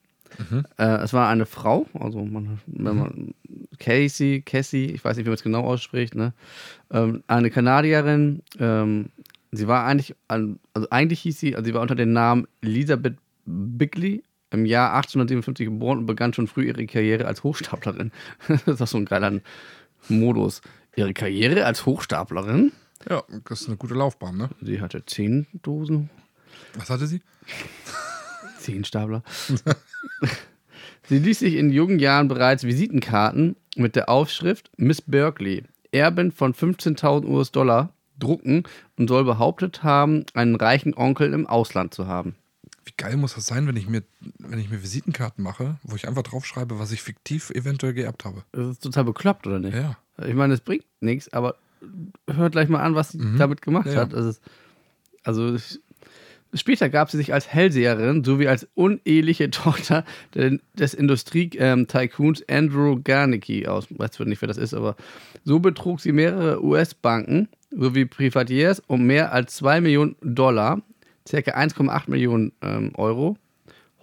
Äh, es war eine Frau, also man, wenn man Casey, Cassie, ich weiß nicht, wie man es genau ausspricht, ne? ähm, eine Kanadierin. Ähm, sie war eigentlich, also eigentlich hieß sie, also sie war unter dem Namen Elisabeth Bigley im Jahr 1857 geboren und begann schon früh ihre Karriere als Hochstaplerin. <laughs> das ist doch so ein geiler Modus. Ihre Karriere als Hochstaplerin? Ja, das ist eine gute Laufbahn, ne? Sie hatte zehn Dosen Was hatte sie? <laughs> Zehn Stapler. <laughs> Sie ließ sich in jungen Jahren bereits Visitenkarten mit der Aufschrift Miss Berkeley, Erbin von 15.000 US-Dollar, drucken und soll behauptet haben, einen reichen Onkel im Ausland zu haben. Wie geil muss das sein, wenn ich mir, wenn ich mir Visitenkarten mache, wo ich einfach draufschreibe, was ich fiktiv eventuell geerbt habe? Das ist total bekloppt, oder nicht? Ja. Ich meine, es bringt nichts, aber hört gleich mal an, was sie damit gemacht Ja. hat. Also ich- später gab sie sich als Hellseherin sowie als uneheliche <laughs> Tochter des Industrie-Tycoons Andrew Garnicki aus. Ich weiß nicht, wer das ist, aber so betrug sie mehrere US-Banken sowie Privatiers um mehr als 2 Millionen Dollar, circa 1,8 Millionen ähm, Euro.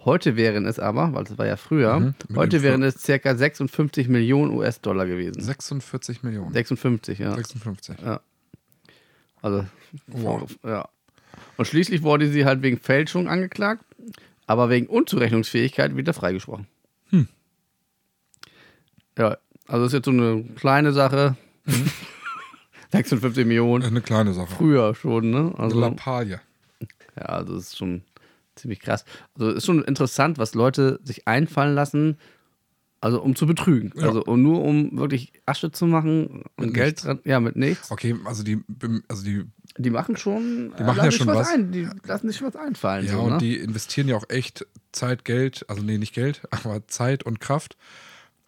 Heute wären es aber, weil das war ja früher, Mhm, heute wären es circa 56 Millionen US-Dollar gewesen. 46 Millionen. 56, ja. 56. Also, Wow. ja. Und schließlich wurde sie halt wegen Fälschung angeklagt, aber wegen Unzurechnungsfähigkeit wieder freigesprochen. Hm. Ja, also ist jetzt so eine kleine Sache. Mhm. <laughs> 56 Millionen. Eine kleine Sache. Früher schon, ne? Eine Also, Lappalie. ja, also ist schon ziemlich krass. Also ist schon interessant, was Leute sich einfallen lassen, also um zu betrügen. Ja. Also und nur um wirklich Asche zu machen und Mit Geld nichts. dran. Ja, mit nichts. Okay, also die, also die, Die machen schon. Die machen lassen ja schon was. Ein, die lassen sich was einfallen. ja, so, und ne? die investieren ja auch echt Zeit, Geld, also nee, nicht Geld, <laughs> aber Zeit und Kraft.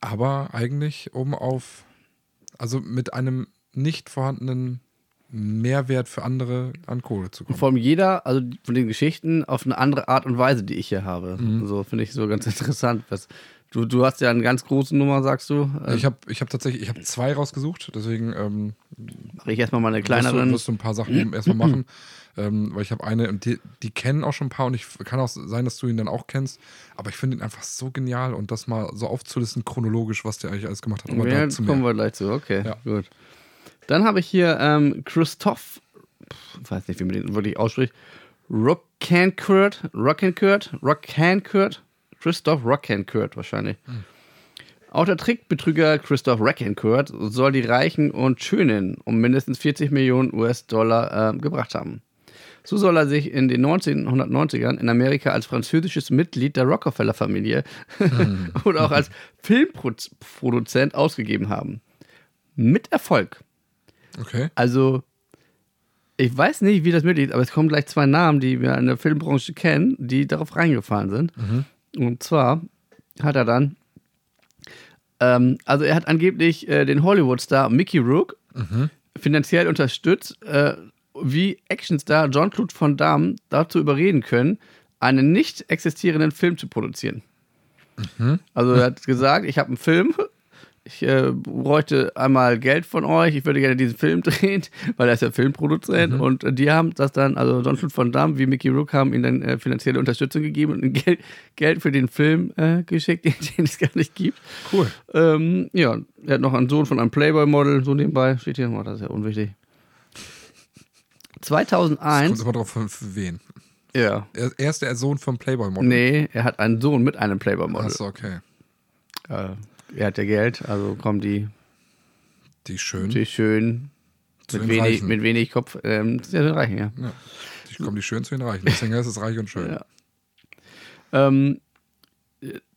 Aber eigentlich, um auf, also mit einem nicht vorhandenen Mehrwert für andere an Kohle zu kommen. Vor allem jeder, also von den Geschichten, auf eine andere Art und Weise, die ich hier habe. Mhm. So finde ich so ganz interessant. Was, du, du hast ja eine ganz große Nummer, sagst du. Ich habe ich hab tatsächlich, ich habe zwei rausgesucht, deswegen ähm, Mache ich erstmal mal eine du, kleineren. wirst du ein paar Sachen erstmal machen. <clears throat> Ähm, weil ich habe eine, und die, die kennen auch schon ein paar und ich kann auch sein, dass du ihn dann auch kennst. Aber ich finde ihn einfach so genial und das mal so aufzulisten chronologisch, was der eigentlich alles gemacht hat. Aber ja, dazu kommen wir gleich zu. Okay, Ja. gut. Dann habe ich hier ähm, Christoph, ich weiß nicht, wie man den wirklich ausspricht, Rockankurt, Rockankurt, Rockankurt, Christoph Rockankurt wahrscheinlich. Hm. Auch der Trickbetrüger Christoph Rockankurt soll die Reichen und Schönen um mindestens 40 Millionen US-Dollar äh, gebracht haben. So soll er sich in den 1990ern in Amerika als französisches Mitglied der Rockefeller-Familie <laughs> oder auch als Filmproduzent ausgegeben haben. Mit Erfolg. Okay. Also, ich weiß nicht, wie das möglich ist, aber es kommen gleich zwei Namen, die wir in der Filmbranche kennen, die darauf reingefallen sind. Und zwar hat er dann, ähm, also er hat angeblich äh, den Hollywood-Star Mickey Rourke finanziell unterstützt, äh, wie Actionstar Jean-Claude Van Damme dazu überreden können, einen nicht existierenden Film zu produzieren. Also er hat gesagt, ich habe einen Film, ich äh, bräuchte einmal Geld von euch, ich würde gerne diesen Film <laughs> drehen, weil er ist ja Filmproduzent und äh, die haben das dann, also Jean-Claude Van Damme wie Mickey Rook haben ihm dann äh, finanzielle Unterstützung gegeben und <laughs> Geld, Geld für den Film äh, geschickt, den, <laughs> den es gar nicht gibt. Cool. Ähm, ja, er hat noch einen Sohn von einem Playboy-Model, so nebenbei, steht hier, oh, das ist ja unwichtig. Es kommt 2001, immer drauf, für wen. Ja. Er, er ist der Sohn vom Playboy-Model. Nee, er hat einen Sohn mit einem Playboy-Model. Achso, okay. Äh, er hat ja Geld, also kommen die, Die schön. die schön mit wenig, Reichen. mit wenig Kopf, ähm, zu den Reichen, ja. Ja. Die kommen die schön zu den Reichen. Deswegen ist es reich und schön. Ja. Ähm,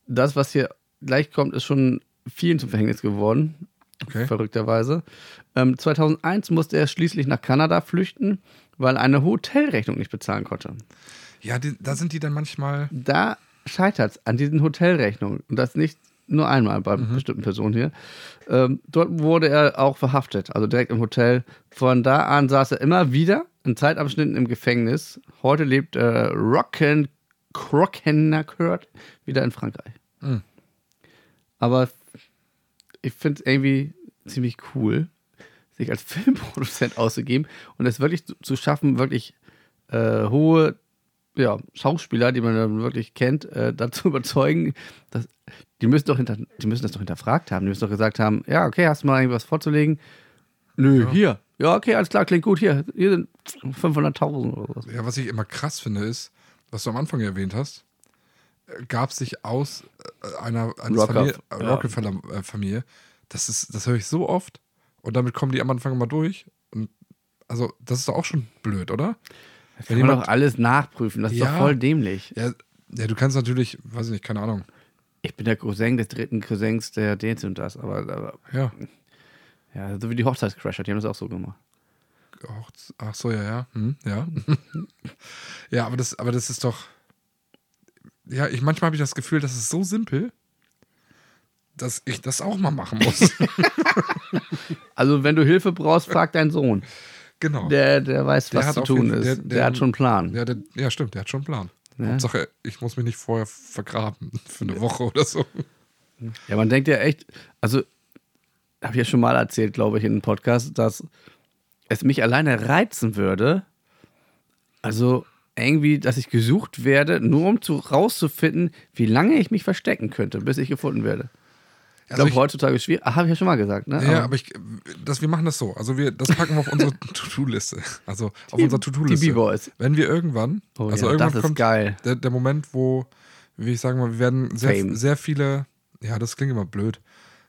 das, was hier gleich kommt, ist schon vielen zum Verhängnis geworden, Okay. verrückterweise. Ähm, 2001 musste er schließlich nach Kanada flüchten, weil er eine Hotelrechnung nicht bezahlen konnte. Ja, die, da sind die dann manchmal. Da scheitert es an diesen Hotelrechnungen. Und das nicht nur einmal bei bestimmten Personen hier. Ähm, dort wurde er auch verhaftet, also direkt im Hotel. Von da an saß er immer wieder in Zeitabschnitten im Gefängnis. Heute lebt äh, Rocken Crockenacurt wieder in Frankreich. Mhm. Aber ich finde es irgendwie ziemlich cool, sich als <laughs> Filmproduzent auszugeben und es wirklich zu, schaffen, wirklich äh, hohe ja, Schauspieler, die man dann wirklich kennt, äh, dazu überzeugen, dass die müssen doch hinter, die müssen das doch hinterfragt haben. Die müssen doch gesagt haben, ja, okay, hast du mal irgendwas vorzulegen? Nö, Ja. hier. Ja, okay, alles klar, klingt gut. Hier, hier sind 500.000 oder was. Ja, was ich immer krass finde, ist, was du am Anfang erwähnt hast, äh, gab sich aus äh, einer eines Rocker- Familie, äh, ja. Rockefeller-Familie. Das ist, das höre ich so oft. Und damit kommen die am Anfang immer durch. Und also, das ist doch auch schon blöd, oder? Das Wenn kann man jemand- doch alles nachprüfen. Das ist Ja. doch voll dämlich. Ja, ja, du kannst natürlich, weiß ich nicht, keine Ahnung. Ich bin der Cousin des dritten Cousins, der den und das. Aber, aber Ja. ja, so wie die Hochzeitscrasher, die haben das auch so gemacht. Ach so, ja, ja. Hm, ja. <laughs> ja, aber das, aber das ist doch. Ja, ich manchmal habe ich das Gefühl, das ist so simpel, dass ich das auch mal machen muss. <laughs> <laughs> Also, wenn du Hilfe brauchst, frag deinen Sohn. genau. Der, der weiß, Der was zu tun jeden ist. der- Der, der- hat schon einen Plan. Ja, ja, stimmt, der hat schon einen Plan. Ja. Hauptsache, ich muss mich nicht vorher vergraben <laughs> für eine Woche oder so. Ja, man denkt ja echt, also habe ich ja schon mal erzählt, glaube ich, in einem Podcast, dass es mich alleine reizen würde, also irgendwie, dass ich gesucht werde, nur um zu, rauszufinden, wie lange ich mich verstecken könnte, bis ich gefunden werde. Ich Also glaube, ich- heutzutage ist schwierig. Habe ich ja schon mal gesagt, ne? Ja, aber ich, das, wir machen das so. Also wir, das packen wir auf unsere <laughs> To-Do-Liste. Also auf Die- unserer To-Do-Liste. die B-Boys. Wenn wir irgendwann, Oh also ja, irgendwann das ist kommt geil. Der, der Moment, wo, wie ich sagen mal, wir werden sehr, sehr viele, ja, das klingt immer blöd,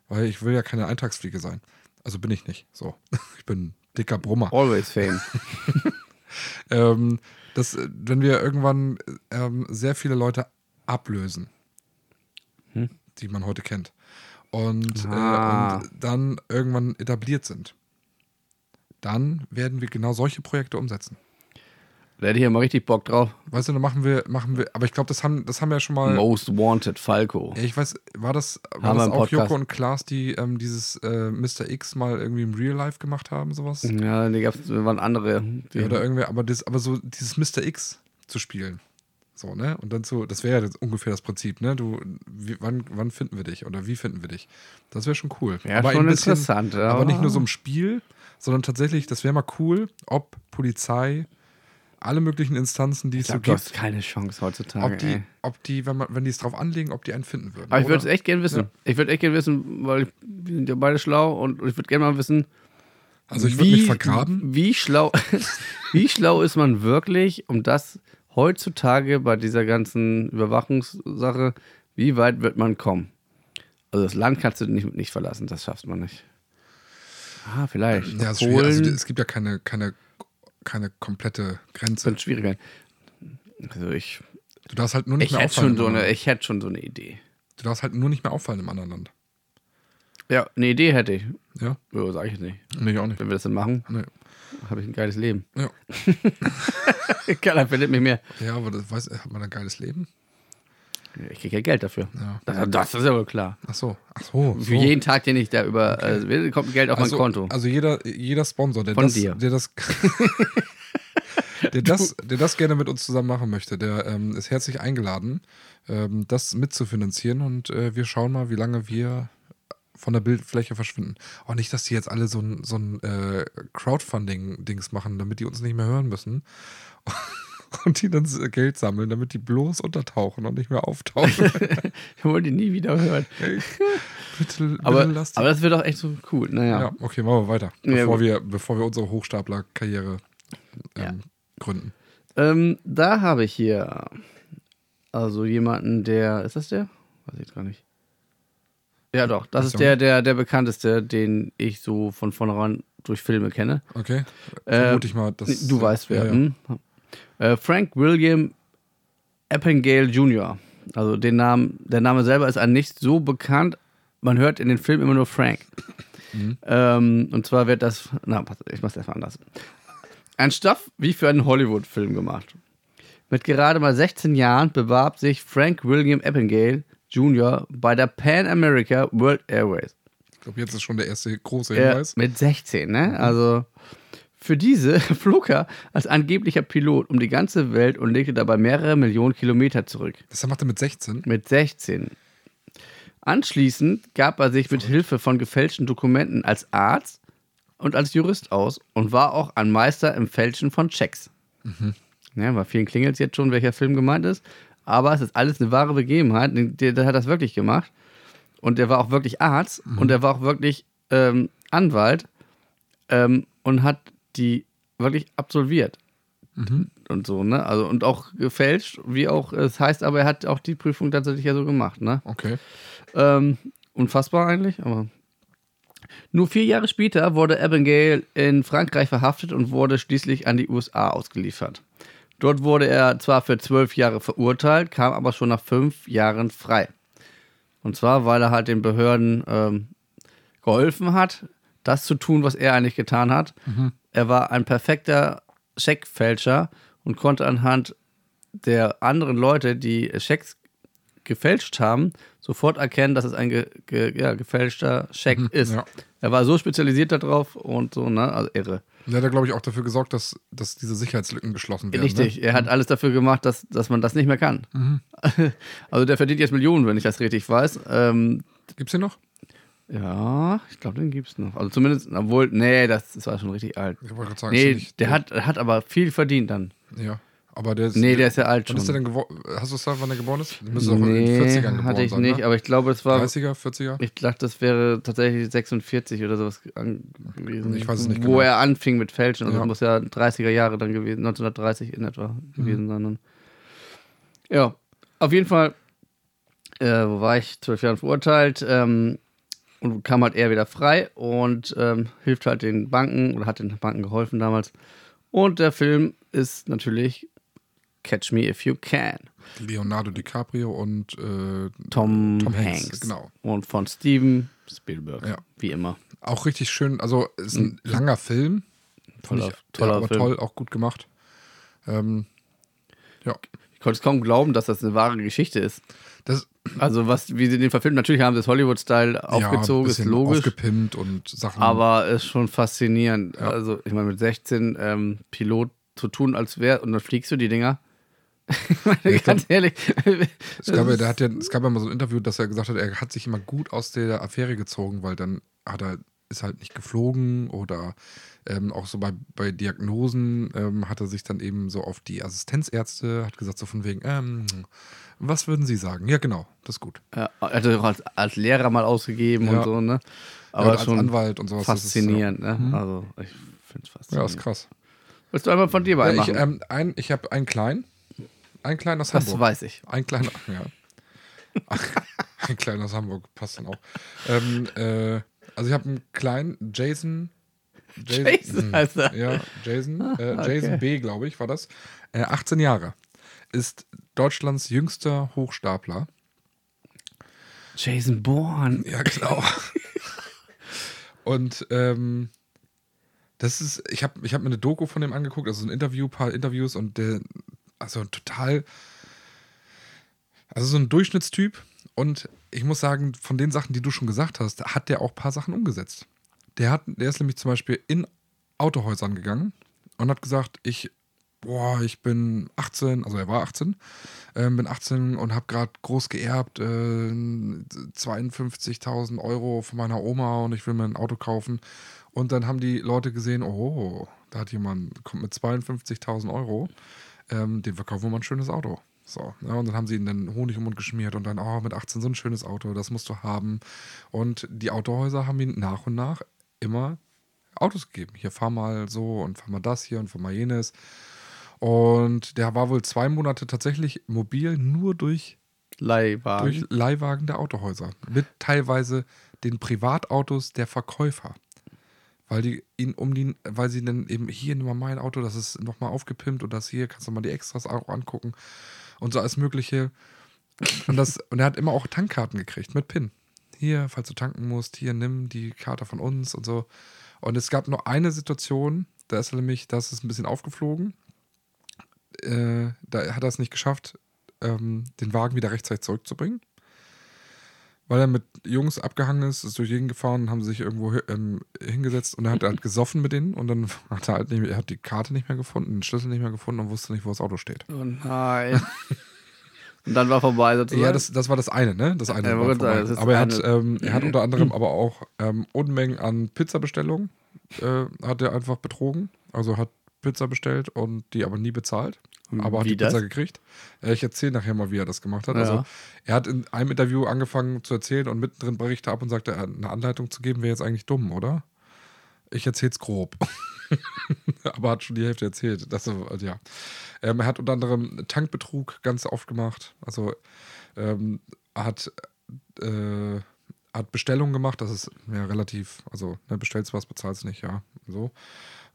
weil ich will ja keine Eintagsfliege sein. Also bin ich nicht. So, <laughs> ich bin ein dicker Brummer. Always Fame. <laughs> Ähm, das, wenn wir irgendwann ähm, sehr viele Leute ablösen, Hm. die man heute kennt, und, Ah. äh, und dann irgendwann etabliert sind, dann werden wir genau solche Projekte umsetzen. Da hätte ich ja mal richtig Bock drauf. Weißt du, dann machen wir, machen wir, aber ich glaube, das haben, das haben wir ja schon mal. Most Wanted Falco. Ja, ich weiß, war das, war Haben das auch Podcast. Joko und Klaas, die ähm, dieses äh, Mr. X mal irgendwie im Real Life gemacht haben, sowas? Ja, die gab's, waren andere. Die, oder irgendwie, aber, das, aber so dieses Mr. X zu spielen. So, ne? Und dann so, das wäre ja ungefähr das Prinzip, ne? Du, wie, wann, wann finden wir dich oder wie finden wir dich? Das wäre schon cool. Ja, aber schon ein bisschen- interessant, ja. Aber nicht nur so im Spiel, sondern tatsächlich, das wäre mal cool, ob Polizei, alle möglichen Instanzen, die ich es so glaube, du hast gibt, keine Chance heutzutage. ob die, ey. ob die, wenn, man, wenn die es drauf anlegen, ob die einen finden würden. Aber ich würde es echt gerne wissen. Ja. Ich würde echt gerne wissen, weil ich, wir sind ja beide schlau und ich würde gerne mal wissen, Also ich würde mich vergraben. Wie schlau, <laughs> wie schlau ist man wirklich, um das heutzutage bei dieser ganzen Überwachungssache, wie weit wird man kommen? Also das Land kannst du nicht, nicht verlassen, das schaffst man nicht. Ah, vielleicht. Ja, schwierig. Polen also, es gibt ja keine, keine, keine komplette Grenze. wird schwieriger. Also ich, Du darfst halt nur nicht ich mehr hätte auffallen. schon so eine, ich hätte schon so eine Idee. Du darfst halt nur nicht mehr auffallen im anderen Land. Ja, eine Idee hätte ich. Ja? Ja, sag ich nicht. Nee, ich auch nicht. Wenn wir das dann machen, Nee. Habe ich ein geiles Leben. Ja. <laughs> Keiner findet mich mehr. ja, aber das weiß, hat man ein geiles Leben? Ich kriege ja Geld dafür. Ja. Das, das ist ja wohl klar. Ach so. Ach so. Für so. jeden Tag, den ich da über, äh, kommt Geld auf also, mein Konto. Also jeder, jeder Sponsor, der Von das, dir. der das, <laughs> der das, der das gerne mit uns zusammen machen möchte, der ähm, ist herzlich eingeladen, ähm, das mitzufinanzieren und äh, wir schauen mal, wie lange wir von der Bildfläche verschwinden. Auch nicht, dass die jetzt alle so ein, so ein äh, Crowdfunding-Dings machen, damit die uns nicht mehr hören müssen. <laughs> Und die dann Geld sammeln, damit die bloß untertauchen und nicht mehr auftauchen. <laughs> Ich wollte die nie wieder hören. Ey, bitte, bitte Aber, lass die aber das wird doch echt so cool. Naja. Ja, okay, machen wir weiter, Ja, bevor, gut. wir, bevor wir unsere Hochstapler-Karriere ähm, Ja. gründen. Ähm, da habe ich hier also jemanden, der. Ist das der? Weiß ich gar nicht. Ja, doch. Das ist der, der, der bekannteste, den ich so von vornherein durch Filme kenne. Okay. Äh, Vermute ich mal, dass, du weißt wer. Ja, ja. hm? Äh, Frank William Eppengale Jr. Also den Namen, der Name selber ist einem nicht so bekannt. Man hört in den Filmen immer nur Frank. Mhm. Ähm, und zwar wird das. Na, pass, ich mach's erstmal anders. Ein Stoff wie für einen Hollywood-Film gemacht. Mit gerade mal 16 Jahren bewarb sich Frank William Eppengale Jr. bei der Pan America World Airways. Ich glaube, jetzt ist schon der erste große Hinweis. mit 16, ne? Also für diese <laughs> flog er als angeblicher Pilot um die ganze Welt und legte dabei mehrere Millionen Kilometer zurück. Das macht er mit 16. Mit 16. Anschließend gab er sich mit Hilfe von gefälschten Dokumenten als Arzt und als Jurist aus und war auch ein Meister im Fälschen von Checks. Ja, bei vielen klingelt es jetzt schon, welcher Film gemeint ist. Aber es ist alles eine wahre Begebenheit. Der, der hat das wirklich gemacht. Und der war auch wirklich Arzt und der war auch wirklich ähm, Anwalt ähm, und hat die wirklich absolviert. Und so, ne? Also, und auch gefälscht, wie auch, es heißt aber, er hat auch die Prüfung tatsächlich ja so gemacht, ne? Okay. Ähm, unfassbar eigentlich, aber. Nur vier Jahre später wurde Abigail in Frankreich verhaftet und wurde schließlich an die USA ausgeliefert. Dort wurde er zwar für zwölf Jahre verurteilt, kam aber schon nach fünf Jahren frei. Und zwar, weil er halt den Behörden ähm, geholfen hat, das zu tun, was er eigentlich getan hat. Er war ein perfekter Scheckfälscher und konnte anhand der anderen Leute, die Schecks gefälscht haben, sofort erkennen, dass es ein ge ge ja, gefälschter Scheck ist. ja. Er war so spezialisiert darauf und so, ne? Also irre. Der hat ja, glaube ich, auch dafür gesorgt, dass, dass diese Sicherheitslücken geschlossen werden. Richtig, Ne? er hat alles dafür gemacht, dass, dass man das nicht mehr kann. <laughs> Also der verdient jetzt Millionen, wenn ich das richtig weiß. Ähm, Gibt's hier noch? ja, ich glaube, den gibt's noch. Also zumindest, obwohl, nee, das, das war schon richtig alt. Ich wollte gerade sagen, ist Nee, der hat, hat aber viel verdient dann. Ja. Aber der ist. Nee, der ist ja alt Wann ist der schon. denn? Hast du es gesagt, wann er geboren ist? Der müsste doch in den Nee, 40ern geboren hatte ich sein. nicht, ne? aber ich glaube, es war 30er, 40er? Ich dachte, das wäre tatsächlich 46 oder sowas gewesen. Ich weiß es nicht Wo genau. er anfing mit Fälschen. Also Ja. das muss ja 30er Jahre dann gewesen, 1930 in etwa gewesen Mhm. sein. Dann. Ja, auf jeden Fall, äh, wo war ich? Zwölf Jahren verurteilt ähm, und kam halt eher wieder frei und ähm, hilft halt den Banken oder hat den Banken geholfen damals. Und der Film ist natürlich Catch Me If You Can. Leonardo DiCaprio und äh, Tom, Tom Hanks. Hanks, genau. Und von Steven Spielberg. Ja. Wie immer. auch richtig schön. Also, ist ein langer Film. Toller- ich, toller ja, aber Film. toll, auch gut gemacht. Ähm, ja, Ich konnte es kaum glauben, dass das eine wahre Geschichte ist. das Also, was, wie sie den verfilmt, natürlich haben sie das Hollywood-Style ja, aufgezogen, ein ist logisch. Aufgepimpt und Sachen. Aber ist schon faszinierend. Also, ich meine, mit 16 ähm, Pilot zu tun, als wäre, und dann fliegst du die Dinger. <laughs> ganz ehrlich. Es gab, ja, der hat ja, es gab ja mal so ein Interview, dass er gesagt hat, er hat sich immer gut aus der Affäre gezogen, weil dann hat er, ist halt nicht geflogen oder ähm, auch so bei, bei Diagnosen ähm, hat er sich dann eben so auf die Assistenzärzte, hat gesagt so von wegen, ähm, was würden Sie sagen? Ja, genau, das ist gut. ja, er hat auch als, als Lehrer mal ausgegeben Ja. und so, ne? Ja, Aber als schon Anwalt und sowas. das ist, faszinierend, ne? Also, ich finde es Ja, faszinierend. ist krass. Willst du einmal von dir mal Ja, ich machen? ähm, ein, ich habe einen kleinen, einen kleinen aus das Hamburg. weiß ich. Ein kleiner, ja. Ach, <laughs> ein kleiner aus Hamburg, passt dann auch. Ähm, äh, also ich habe einen kleinen Jason. Jason heißt er. Ja, Jason. Äh, okay. Jason B, glaube ich, war das. Äh, 18 Jahre. Ist Deutschlands jüngster Hochstapler. Jason Bourne. Ja, genau. <laughs> Und ähm, das ist, ich habe ich hab mir eine Doku von dem angeguckt, also ein Interview, paar Interviews und der, also total, also so ein Durchschnittstyp. Und ich muss sagen, von den Sachen, die du schon gesagt hast, hat der auch ein paar Sachen umgesetzt. Der, hat, der ist nämlich zum Beispiel in Autohäusern gegangen und hat gesagt, ich, boah, ich bin 18, also er war 18, ähm, bin 18 und habe gerade groß geerbt, äh, 52.000 Euro von meiner Oma und ich will mir ein Auto kaufen. Und dann haben die Leute gesehen, oh, da hat jemand, kommt mit 52.000 Euro, ähm, dem verkaufen wir mal ein schönes Auto. So, ja, und dann haben sie ihnen den Honig im Mund geschmiert und dann, oh, mit 18 so ein schönes Auto, das musst du haben. Und die Autohäuser haben ihnen nach und nach immer Autos gegeben. Hier fahr mal so und fahr mal das hier und fahr mal jenes. Und der war wohl zwei Monate tatsächlich mobil nur durch, Leihwagen. durch Leihwagen der Autohäuser. Mit teilweise den Privatautos der Verkäufer. Weil die ihn um die, weil sie dann eben hier nimm mal mein Auto, das ist nochmal aufgepimpt und das hier, kannst du mal die Extras auch angucken und so alles Mögliche. Und, das, und er hat immer auch Tankkarten gekriegt mit PIN. Hier, falls du tanken musst, hier nimm die Karte von uns und so. Und es gab nur eine Situation, da ist er nämlich, das ist ein bisschen aufgeflogen. Äh, da hat er es nicht geschafft, ähm, den Wagen wieder rechtzeitig zurückzubringen. Weil er mit Jungs abgehangen ist, ist durch Gegend gefahren und haben sich irgendwo ähm, hingesetzt und er hat halt gesoffen mit denen und dann <laughs> hat er halt nicht mehr, er hat die Karte nicht mehr gefunden, den Schlüssel nicht mehr gefunden und wusste nicht, wo das Auto steht. Oh nein. Und dann war vorbei sozusagen. Ja, das, das war das eine, ne? Das eine. Ja, war vorbei. das aber er hat, ähm, er hat unter anderem aber auch ähm, Unmengen an Pizzabestellungen, äh, hat er einfach betrogen. Also hat Pizza bestellt und die aber nie bezahlt. Aber hat Wie die Pizza das? gekriegt. Äh, ich erzähle nachher mal, wie er das gemacht hat. Ja. Also er hat in einem Interview angefangen zu erzählen und mittendrin bricht er ab und sagt, er, eine Anleitung zu geben wäre jetzt eigentlich dumm, oder? Ich erzähl's grob. <laughs> aber hat schon die Hälfte erzählt. Das, also, ja. Ähm, er hat unter anderem Tankbetrug ganz oft gemacht. Also ähm, hat, äh, hat Bestellungen gemacht. Das ist ja relativ, also ne, bestellst was, bezahlst nicht, ja. So.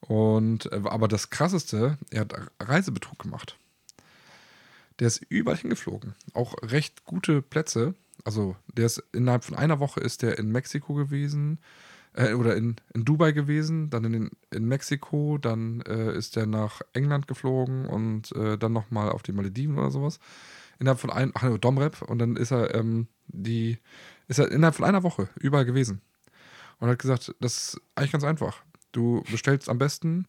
Und äh, aber das krasseste, er hat Reisebetrug gemacht. Der ist überall hingeflogen. Auch recht gute Plätze. Also, der ist innerhalb von einer Woche ist der in Mexiko gewesen, äh, oder in, in Dubai gewesen, dann in, in Mexiko, dann äh, ist er nach England geflogen und äh, dann nochmal auf die Malediven oder sowas. Innerhalb von ein, ach, nee, Domrep und dann ist er ähm, die, ist er innerhalb von einer Woche überall gewesen. Und hat gesagt, das ist eigentlich ganz einfach. Du bestellst am besten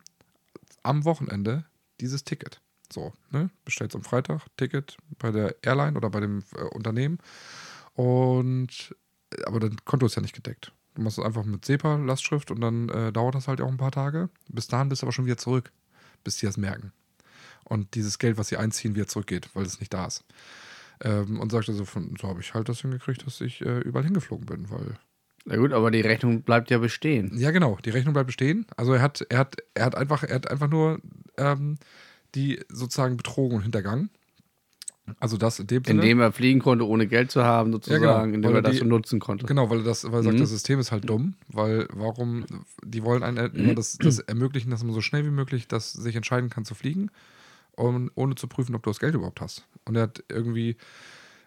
am Wochenende dieses Ticket. So, ne? Bestellst am Freitag Ticket bei der Airline oder bei dem äh, Unternehmen. Und aber dein Konto ist ja nicht gedeckt. Du machst es einfach mit SEPA, Lastschrift und dann äh, dauert das halt auch ein paar Tage. Bis dahin bist du aber schon wieder zurück, bis sie das merken. Und dieses Geld, was sie einziehen, wieder zurückgeht, weil es nicht da ist. Ähm, und sagte so, von, so habe ich halt das hingekriegt, dass ich äh, überall hingeflogen bin, weil Na gut, aber die Rechnung bleibt ja bestehen. ja, genau. Die Rechnung bleibt bestehen. Also er hat, er hat, er hat einfach, er hat einfach nur ähm, die sozusagen betrogen und hintergangen. Also das in dem Sinne. Indem er fliegen konnte, ohne Geld zu haben, sozusagen, genau, indem er das die- so nutzen konnte. Genau, weil er das, weil er sagt, Mhm. das System ist halt dumm, weil warum, die wollen einen immer das, das ermöglichen, dass man so schnell wie möglich das sich entscheiden kann zu fliegen, um, ohne zu prüfen, ob du das Geld überhaupt hast. Und er hat irgendwie,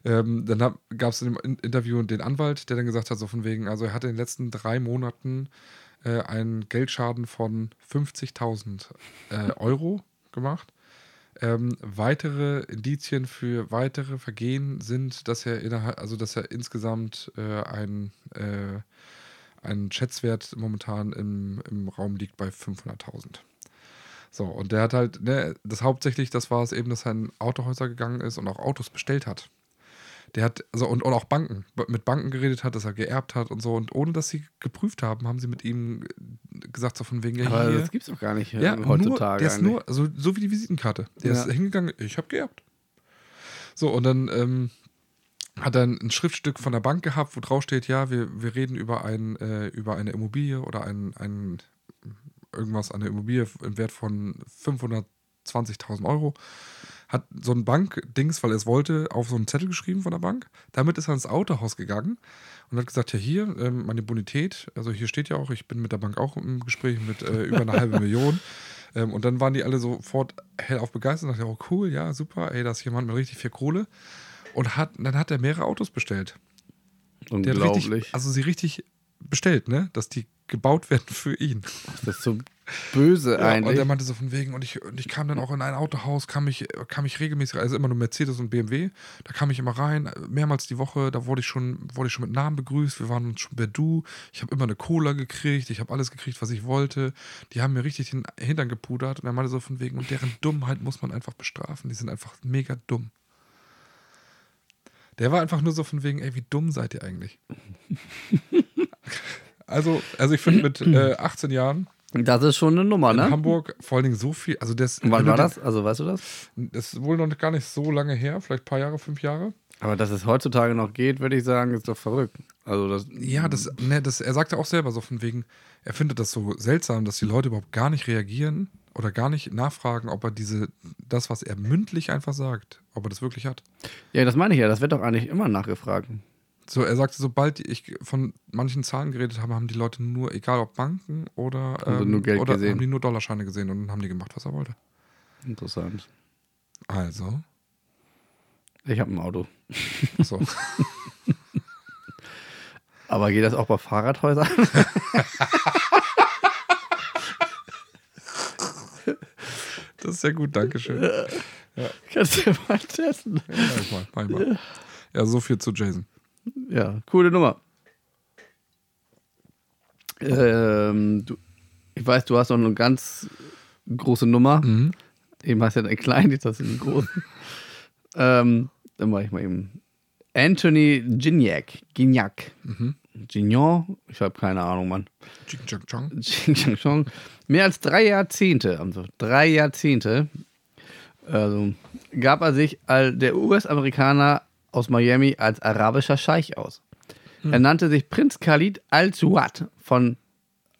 ähm, dann gab es in dem In- Interview den Anwalt, der dann gesagt hat, so von wegen, also er hat in den letzten drei Monaten äh, einen Geldschaden von 50.000 äh, Euro gemacht. Ähm, weitere Indizien für weitere Vergehen sind, dass er innerhalb, also dass er insgesamt äh, ein, äh, ein Schätzwert momentan im, im Raum liegt bei 500.000. So, und der hat halt, ne, das hauptsächlich, das war es eben, dass er in Autohäuser gegangen ist und auch Autos bestellt hat. Der hat, also und, und auch Banken, mit Banken geredet hat, dass er geerbt hat und so. Und ohne dass sie geprüft haben, haben sie mit ihm gesagt, so von wegen, ja, Aber hier, das gibt's doch gar nicht äh, ja, heutzutage. Nur, der ist nur, also so wie die Visitenkarte. Der Ja. ist hingegangen, ich habe geerbt. So, und dann ähm, hat er ein, ein Schriftstück von der Bank gehabt, wo drauf steht, ja, wir, wir reden über, ein, äh, über eine Immobilie oder ein, ein irgendwas, eine Immobilie im Wert von 520.000 Euro. Hat so ein Bankdings, weil er es wollte, auf so einen Zettel geschrieben von der Bank. Damit ist er ins Autohaus gegangen und hat gesagt, ja hier, ähm, meine Bonität, also hier steht ja auch, ich bin mit der Bank auch im Gespräch mit äh, über eine halbe <laughs> Million. Ähm, und dann waren die alle sofort hellauf begeistert und dachten, oh cool, ja, super, ey, da ist jemand mit richtig viel Kohle. Und hat, dann hat er mehrere Autos bestellt. Unglaublich. richtig, also sie richtig bestellt, ne? Dass die gebaut werden für ihn. das ist so böse Ja, und eigentlich. er meinte so von wegen, und ich, und ich kam dann auch in ein Autohaus, kam ich, kam ich regelmäßig, also immer nur Mercedes und BMW, da kam ich immer rein, mehrmals die Woche, da wurde ich schon, wurde ich schon mit Namen begrüßt, wir waren uns schon per Du, ich habe immer eine Cola gekriegt, ich habe alles gekriegt, was ich wollte, die haben mir richtig den Hintern gepudert und er meinte so von wegen, und deren Dummheit muss man einfach bestrafen, die sind einfach mega dumm. Der war einfach nur so von wegen, ey, wie dumm seid ihr eigentlich? <laughs> also, also ich finde mit <clears throat> äh, 18 Jahren das ist schon eine Nummer, in ne? Hamburg vor allen Dingen so viel. Also das, Und wann war das? Also weißt du das? Das ist wohl noch gar nicht so lange her, vielleicht ein paar Jahre, fünf Jahre. Aber dass es heutzutage noch geht, würde ich sagen, ist doch verrückt. Also das, Ja, das, ne, das, er sagte auch selber so von wegen, er findet das so seltsam, dass die Leute überhaupt gar nicht reagieren oder gar nicht nachfragen, ob er diese, das, was er mündlich einfach sagt, ob er das wirklich hat. Ja, das meine ich ja. Das wird doch eigentlich immer nachgefragt. So, er sagte, sobald ich von manchen Zahlen geredet habe, haben die Leute nur, egal ob Banken oder, ähm, nur Geld oder gesehen. haben die nur Dollarscheine gesehen und dann haben die gemacht, was er wollte. Interessant. Also, Ich habe ein Auto. so. <laughs> Aber geht das auch bei Fahrradhäusern? <laughs> das ist sehr gut, Dankeschön. Kannst du mal testen. Ja, manchmal, manchmal. Ja, so viel zu Jason. Ja, coole Nummer. Ähm, du, ich weiß, du hast noch eine ganz große Nummer. Mhm. Eben hast du ja eine kleine, jetzt hast du eine große. <laughs> ähm, dann mache ich mal eben. Anthony Gignac. Gignac. Gignon? Ich habe keine Ahnung, Mann. <laughs> Chong. Mehr als drei Jahrzehnte, also drei Jahrzehnte, also gab er sich als der US-Amerikaner aus Miami als arabischer Scheich aus. Er nannte sich Prinz Khalid al-Suad von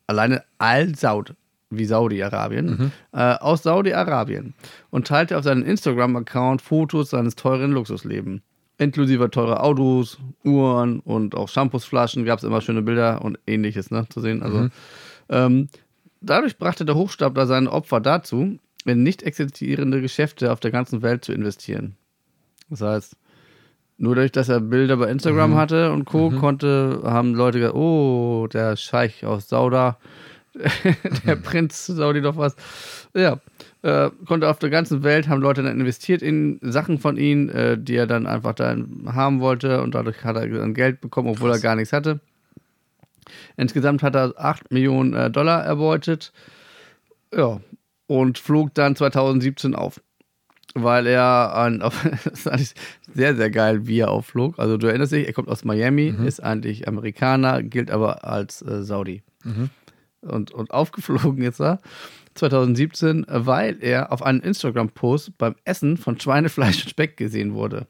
alleine al-Saud, wie Saudi-Arabien, äh, aus Saudi-Arabien und teilte auf seinem Instagram-Account Fotos seines teuren Luxuslebens. Inklusive teure Autos, Uhren und auch Shampoosflaschen gab es immer schöne Bilder und ähnliches ne, zu sehen. Also, ähm, dadurch brachte der Hochstapler seine Opfer dazu, in nicht existierende Geschäfte auf der ganzen Welt zu investieren. Das heißt, nur dadurch, dass er Bilder bei Instagram hatte und Co., konnte, haben Leute gesagt, oh, der Scheich aus Sauda, <laughs> der Prinz Saudi doch was. Ja, äh, konnte auf der ganzen Welt, haben Leute dann investiert in Sachen von ihm, äh, die er dann einfach dann haben wollte und dadurch hat er dann Geld bekommen, obwohl er gar nichts hatte. Insgesamt hat er 8 Millionen äh, Dollar erbeutet. Ja, und flog dann 2017 auf. Weil er an, auf, <laughs> das ist eigentlich sehr, sehr geil, wie er aufflog. Also, du erinnerst dich, er kommt aus Miami, ist eigentlich Amerikaner, gilt aber als äh, Saudi. Und, und aufgeflogen ist er 2017, weil er auf einem Instagram-Post beim Essen von Schweinefleisch und Speck gesehen wurde.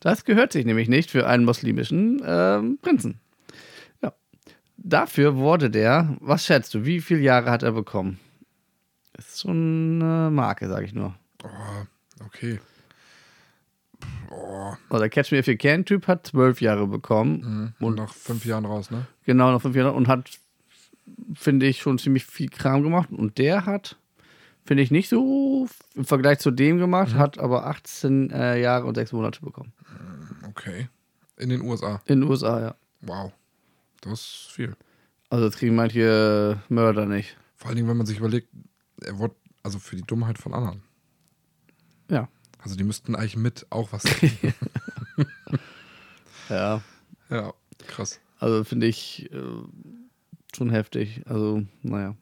Das gehört sich nämlich nicht für einen muslimischen ähm, Prinzen. Ja. Dafür wurde der, was schätzt du, wie viele Jahre hat er bekommen? Das ist schon eine Marke, sage ich nur. Oh, okay. Oh, Also der Catch Me If You Can-Typ hat zwölf Jahre bekommen. und nach fünf Jahren raus, ne? Genau, nach fünf Jahren. Und hat, finde ich, schon ziemlich viel Kram gemacht. Und der hat, finde ich, nicht so im Vergleich zu dem gemacht, hat aber 18 äh, Jahre und sechs Monate bekommen. Okay. In den USA. In den USA, ja. Wow. Das ist viel. Also das kriegen manche Mörder nicht. Vor allen Dingen, wenn man sich überlegt, er wurde, also für die Dummheit von anderen. Ja. Also die müssten eigentlich mit auch was kriegen. <laughs> Ja. ja, krass. Also finde ich äh, schon heftig. Also, naja.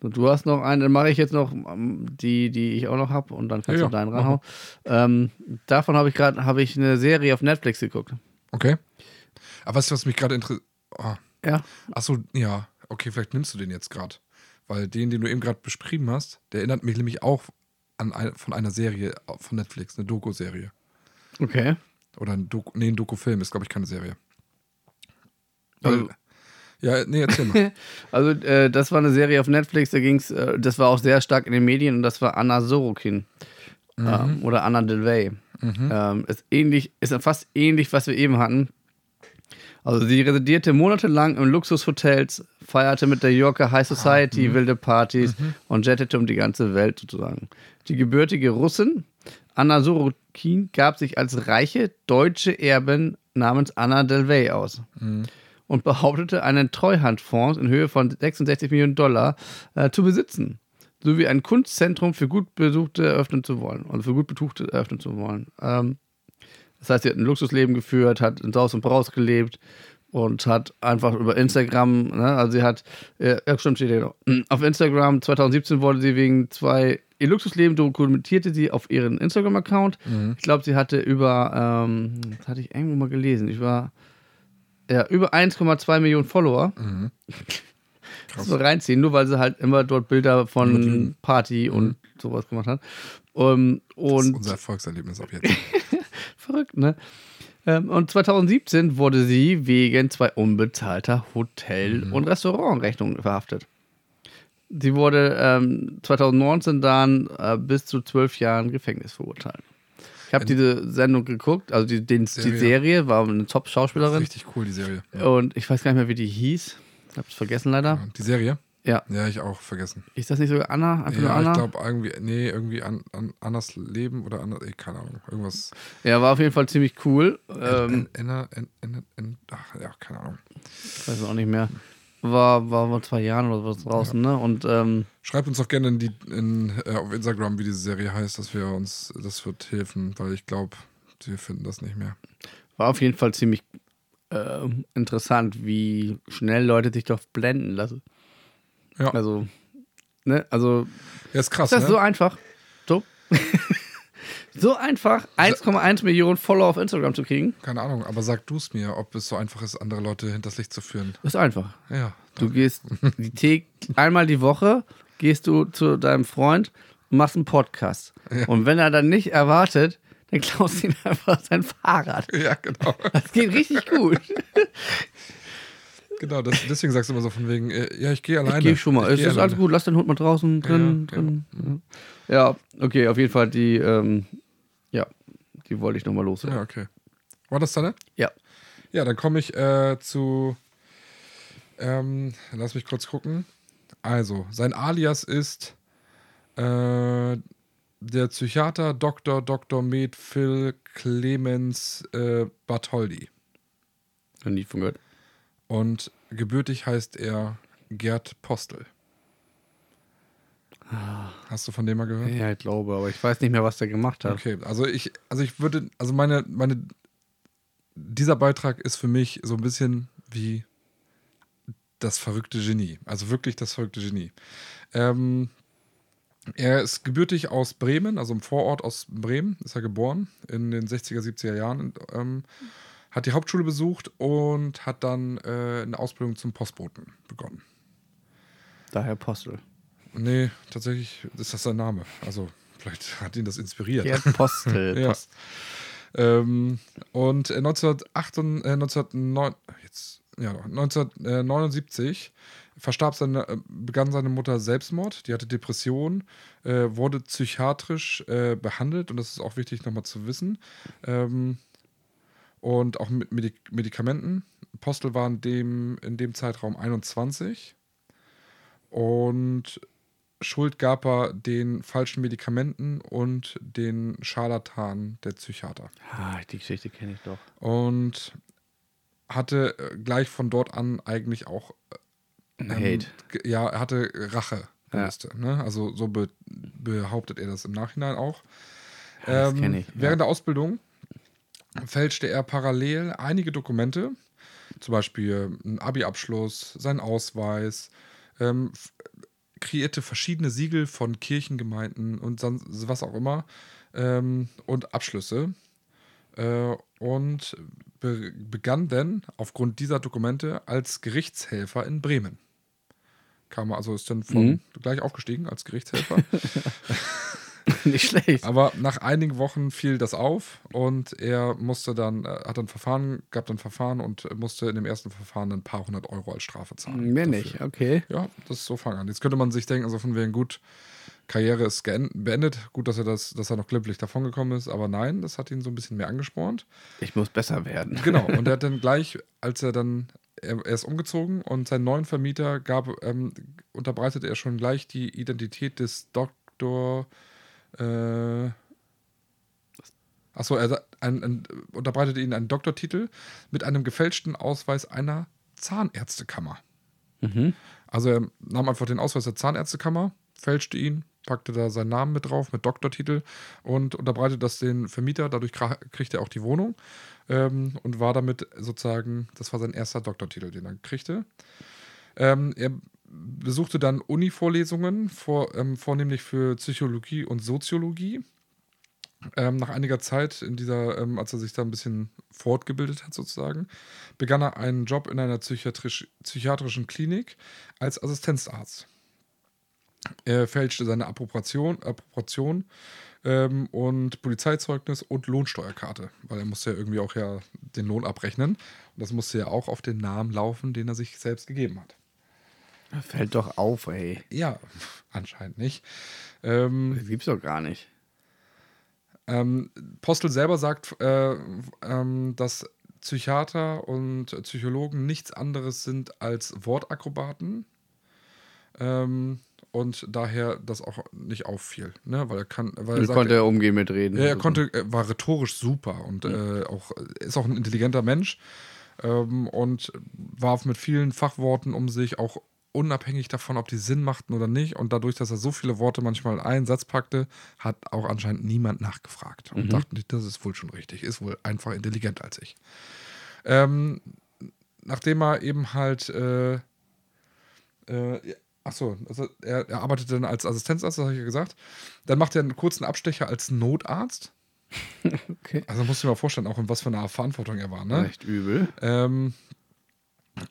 Und Du hast noch einen, dann mache ich jetzt noch ähm, die, die ich auch noch habe und dann kannst Ja, du deinen ja, ranhauen. Ähm, davon habe ich gerade habe ich eine Serie auf Netflix geguckt. Okay. Aber weißt du, was mich gerade interessiert? Oh. Ja. Achso, ja. Okay, vielleicht nimmst du den jetzt gerade. Weil den, den du eben gerade beschrieben hast, der erinnert mich nämlich auch an von einer Serie von Netflix, eine Doku-Serie. Okay. Oder ein Doku, nee, ein Doku-Film ist, glaube ich, keine Serie. Also- ja, nee, erzähl mal. <laughs> Also, äh, das war eine Serie auf Netflix, da ging es, äh, das war auch sehr stark in den Medien und das war Anna Sorokin. Ähm, oder Anna Delvey. Ähm, ist ähnlich, ist fast ähnlich, was wir eben hatten. Also sie residierte monatelang in Luxushotels, feierte mit der Yorker High Society wilde Partys und jettete um die ganze Welt sozusagen. Die gebürtige Russin Anna Sorokin gab sich als reiche deutsche Erbin namens Anna Delvey aus und behauptete, einen Treuhandfonds in Höhe von 66 Millionen Dollar äh, zu besitzen, sowie ein Kunstzentrum für gut Besuchte eröffnen zu wollen, also für gut Betuchte eröffnen zu wollen. Ähm, das heißt, sie hat ein Luxusleben geführt, hat in Saus und Braus gelebt und hat einfach über Instagram, ne, also sie hat, äh, ja, stimmt, steht hier noch. Auf Instagram 2017 wurde sie wegen zwei, ihr Luxusleben dokumentierte sie auf ihren Instagram-Account. Ich glaube, sie hatte über, ähm, das hatte ich irgendwo mal gelesen, ich war, ja, über 1,2 Millionen Follower. <laughs> Krass. So reinziehen, nur weil sie halt immer dort Bilder von. Party und sowas gemacht hat. Um, Das ist und unser Erfolgserlebnis ab jetzt. <laughs> verrückt, ne? Ähm, Und 2017 wurde sie wegen zwei unbezahlter Hotel- und Restaurantrechnungen verhaftet. Sie wurde ähm, 2019 dann äh, bis zu zwölf Jahren Gefängnis verurteilt. Ich habe diese Sendung geguckt, also die, den, Serie. die Serie war eine Top-Schauspielerin. Richtig cool, die Serie. Und ich weiß gar nicht mehr, wie die hieß. Ich habe es vergessen leider. Die Serie? Ja. Ja, ich auch vergessen. Ist das nicht sogar Anna? Einfach Ja, Anna? ich glaube irgendwie, nee, irgendwie an, an Annas Leben oder anders, ey, keine Ahnung, irgendwas. Ja, war auf jeden Fall ziemlich cool. Ähm, Anna, Anna, Anna, Anna, ach, ja, keine Ahnung. ich weiß auch nicht mehr. War, war vor zwei Jahren oder was draußen, ne? Und ähm, Schreibt uns doch gerne in die, in, äh, auf Instagram, wie diese Serie heißt, dass wir uns, das wird helfen, weil ich glaube, wir finden das nicht mehr. war auf jeden Fall ziemlich äh, interessant, wie schnell Leute sich doch blenden lassen. Ja, Also, ne? Also, ja ist krass, ist das ne? so einfach? So? <laughs> so einfach, 1,1 Millionen Follower auf Instagram zu kriegen? Keine Ahnung, aber sag du es mir, ob es so einfach ist, andere Leute hinters Licht zu führen. Ist einfach. Ja, Du gehst die <laughs> Thek einmal die Woche gehst du zu deinem Freund und machst einen Podcast. Und wenn er dann nicht erwartet, dann klaust du ihm einfach sein Fahrrad. ja genau. Das geht richtig gut. <laughs> genau das, deswegen sagst du immer so von wegen, äh, ja, ich gehe alleine. Ich geh schon mal. Ich Es ist alles gut, lass den Hund mal draußen drin. Ja, drin. Ja, okay, auf jeden Fall die, ähm, ja, die wollte ich nochmal Ja, loswerden. okay. War das deine? Ja. Ja, dann komme ich äh, zu. Ähm, lass mich kurz gucken. Also, sein Alias ist äh, der Psychiater Dr. Dr. Med Phil Clemens äh, Bartholdy. Noch nie von gehört. Und gebürtig heißt er Gerd Postel. Hast du von dem mal gehört? Ja, ich glaube, aber ich weiß nicht mehr, was der gemacht hat. Okay, also ich, also ich würde, also meine, meine, dieser Beitrag ist für mich so ein bisschen wie das verrückte Genie. Also wirklich das verrückte Genie. Ähm, er ist gebürtig aus Bremen, also im Vorort aus Bremen, ist er geboren in den 60er, 70er Jahren. Ähm, hat die Hauptschule besucht und hat dann äh, eine Ausbildung zum Postboten begonnen. Daher Postel. Nee, tatsächlich ist das sein Name. Also vielleicht hat ihn das inspiriert. Gerd Postel. <laughs> Ja. Post- Ähm, und äh, 1908, äh, 1909, jetzt, ja, doch, 1979 verstarb seine, äh, begann seine Mutter Selbstmord. Die hatte Depression, äh, wurde psychiatrisch äh, behandelt und das ist auch wichtig nochmal zu wissen. Ähm, und auch mit Medik Medikamenten. Postel war in dem, in dem Zeitraum 21 und Schuld gab er den falschen Medikamenten und den Scharlatan der Psychiater. Ah, die Geschichte kenne ich doch. Und hatte äh, gleich von dort an eigentlich auch ähm, Hate. Ja, er hatte Rache. Ja. Ne? Also so be behauptet er das im Nachhinein auch. Ja, das Ähm, ich, ja. Während der Ausbildung fälschte er parallel einige Dokumente, zum Beispiel einen Abi-Abschluss, seinen Ausweis, ähm, kreierte verschiedene Siegel von Kirchengemeinden und sonst was auch immer ähm, und Abschlüsse äh, und be begann dann aufgrund dieser Dokumente als Gerichtshelfer in Bremen. Kam also ist dann von Mhm. gleich aufgestiegen als Gerichtshelfer. <laughs> <laughs> Nicht schlecht. Aber nach einigen Wochen fiel das auf und er musste dann, äh, hat dann Verfahren, gab dann Verfahren und musste in dem ersten Verfahren ein paar hundert Euro als Strafe zahlen. Mehr dafür. nicht, okay. Ja, das ist so fang an. Jetzt könnte man sich denken, also von wegen gut, Karriere ist beendet. Gut, dass er das, dass er noch glimpflich davongekommen ist, aber nein, das hat ihn so ein bisschen mehr angespornt. Ich muss besser werden. <laughs> Genau. Und er hat <laughs> dann gleich, als er dann, er, er ist umgezogen und seinen neuen Vermieter gab, ähm, unterbreitete er schon gleich die Identität des Doktor. Äh, achso, er ein, ein, unterbreitete ihnen einen Doktortitel mit einem gefälschten Ausweis einer Zahnärztekammer. Mhm. Also er nahm einfach den Ausweis der Zahnärztekammer, fälschte ihn, packte da seinen Namen mit drauf, mit Doktortitel und unterbreitete das den Vermieter. Dadurch kriegte er auch die Wohnung ähm, und war damit sozusagen, das war sein erster Doktortitel, den er kriegte. Ähm, er besuchte dann Uni-Vorlesungen, vor, ähm, vornehmlich für Psychologie und Soziologie. Ähm, nach einiger Zeit, in dieser, ähm, als er sich da ein bisschen fortgebildet hat, sozusagen, begann er einen Job in einer psychiatrisch, psychiatrischen Klinik als Assistenzarzt. Er fälschte seine Approbation, Approbation ähm, und Polizeizeugnis und Lohnsteuerkarte, weil er musste ja irgendwie auch ja den Lohn abrechnen. Und das musste ja auch auf den Namen laufen, den er sich selbst gegeben hat. Fällt doch auf, ey. Ja, anscheinend nicht. Ähm, Das gibt's doch gar nicht. Ähm, Postel selber sagt, äh, ähm, dass Psychiater und Psychologen nichts anderes sind als Wortakrobaten. Ähm, und daher das auch nicht auffiel, ne? weil er kann, weil er sagt, konnte er umgehen mit Reden. ja, er konnte, er war rhetorisch super und äh, auch ist auch ein intelligenter Mensch ähm, und warf mit vielen Fachworten um sich, auch unabhängig davon, ob die Sinn machten oder nicht. Und dadurch, dass er so viele Worte manchmal in einen Satz packte, hat auch anscheinend niemand nachgefragt und dachte, das ist wohl schon richtig, ist wohl einfach intelligent als ich. Ähm, nachdem er eben halt äh, äh, Achso, also er, er arbeitet dann als Assistenzarzt, das habe ich ja gesagt. Dann macht er einen kurzen Abstecher als Notarzt. <laughs> Okay. Also musst du dir mal vorstellen, auch in was für einer Verantwortung er war, ne? Echt übel. Ähm,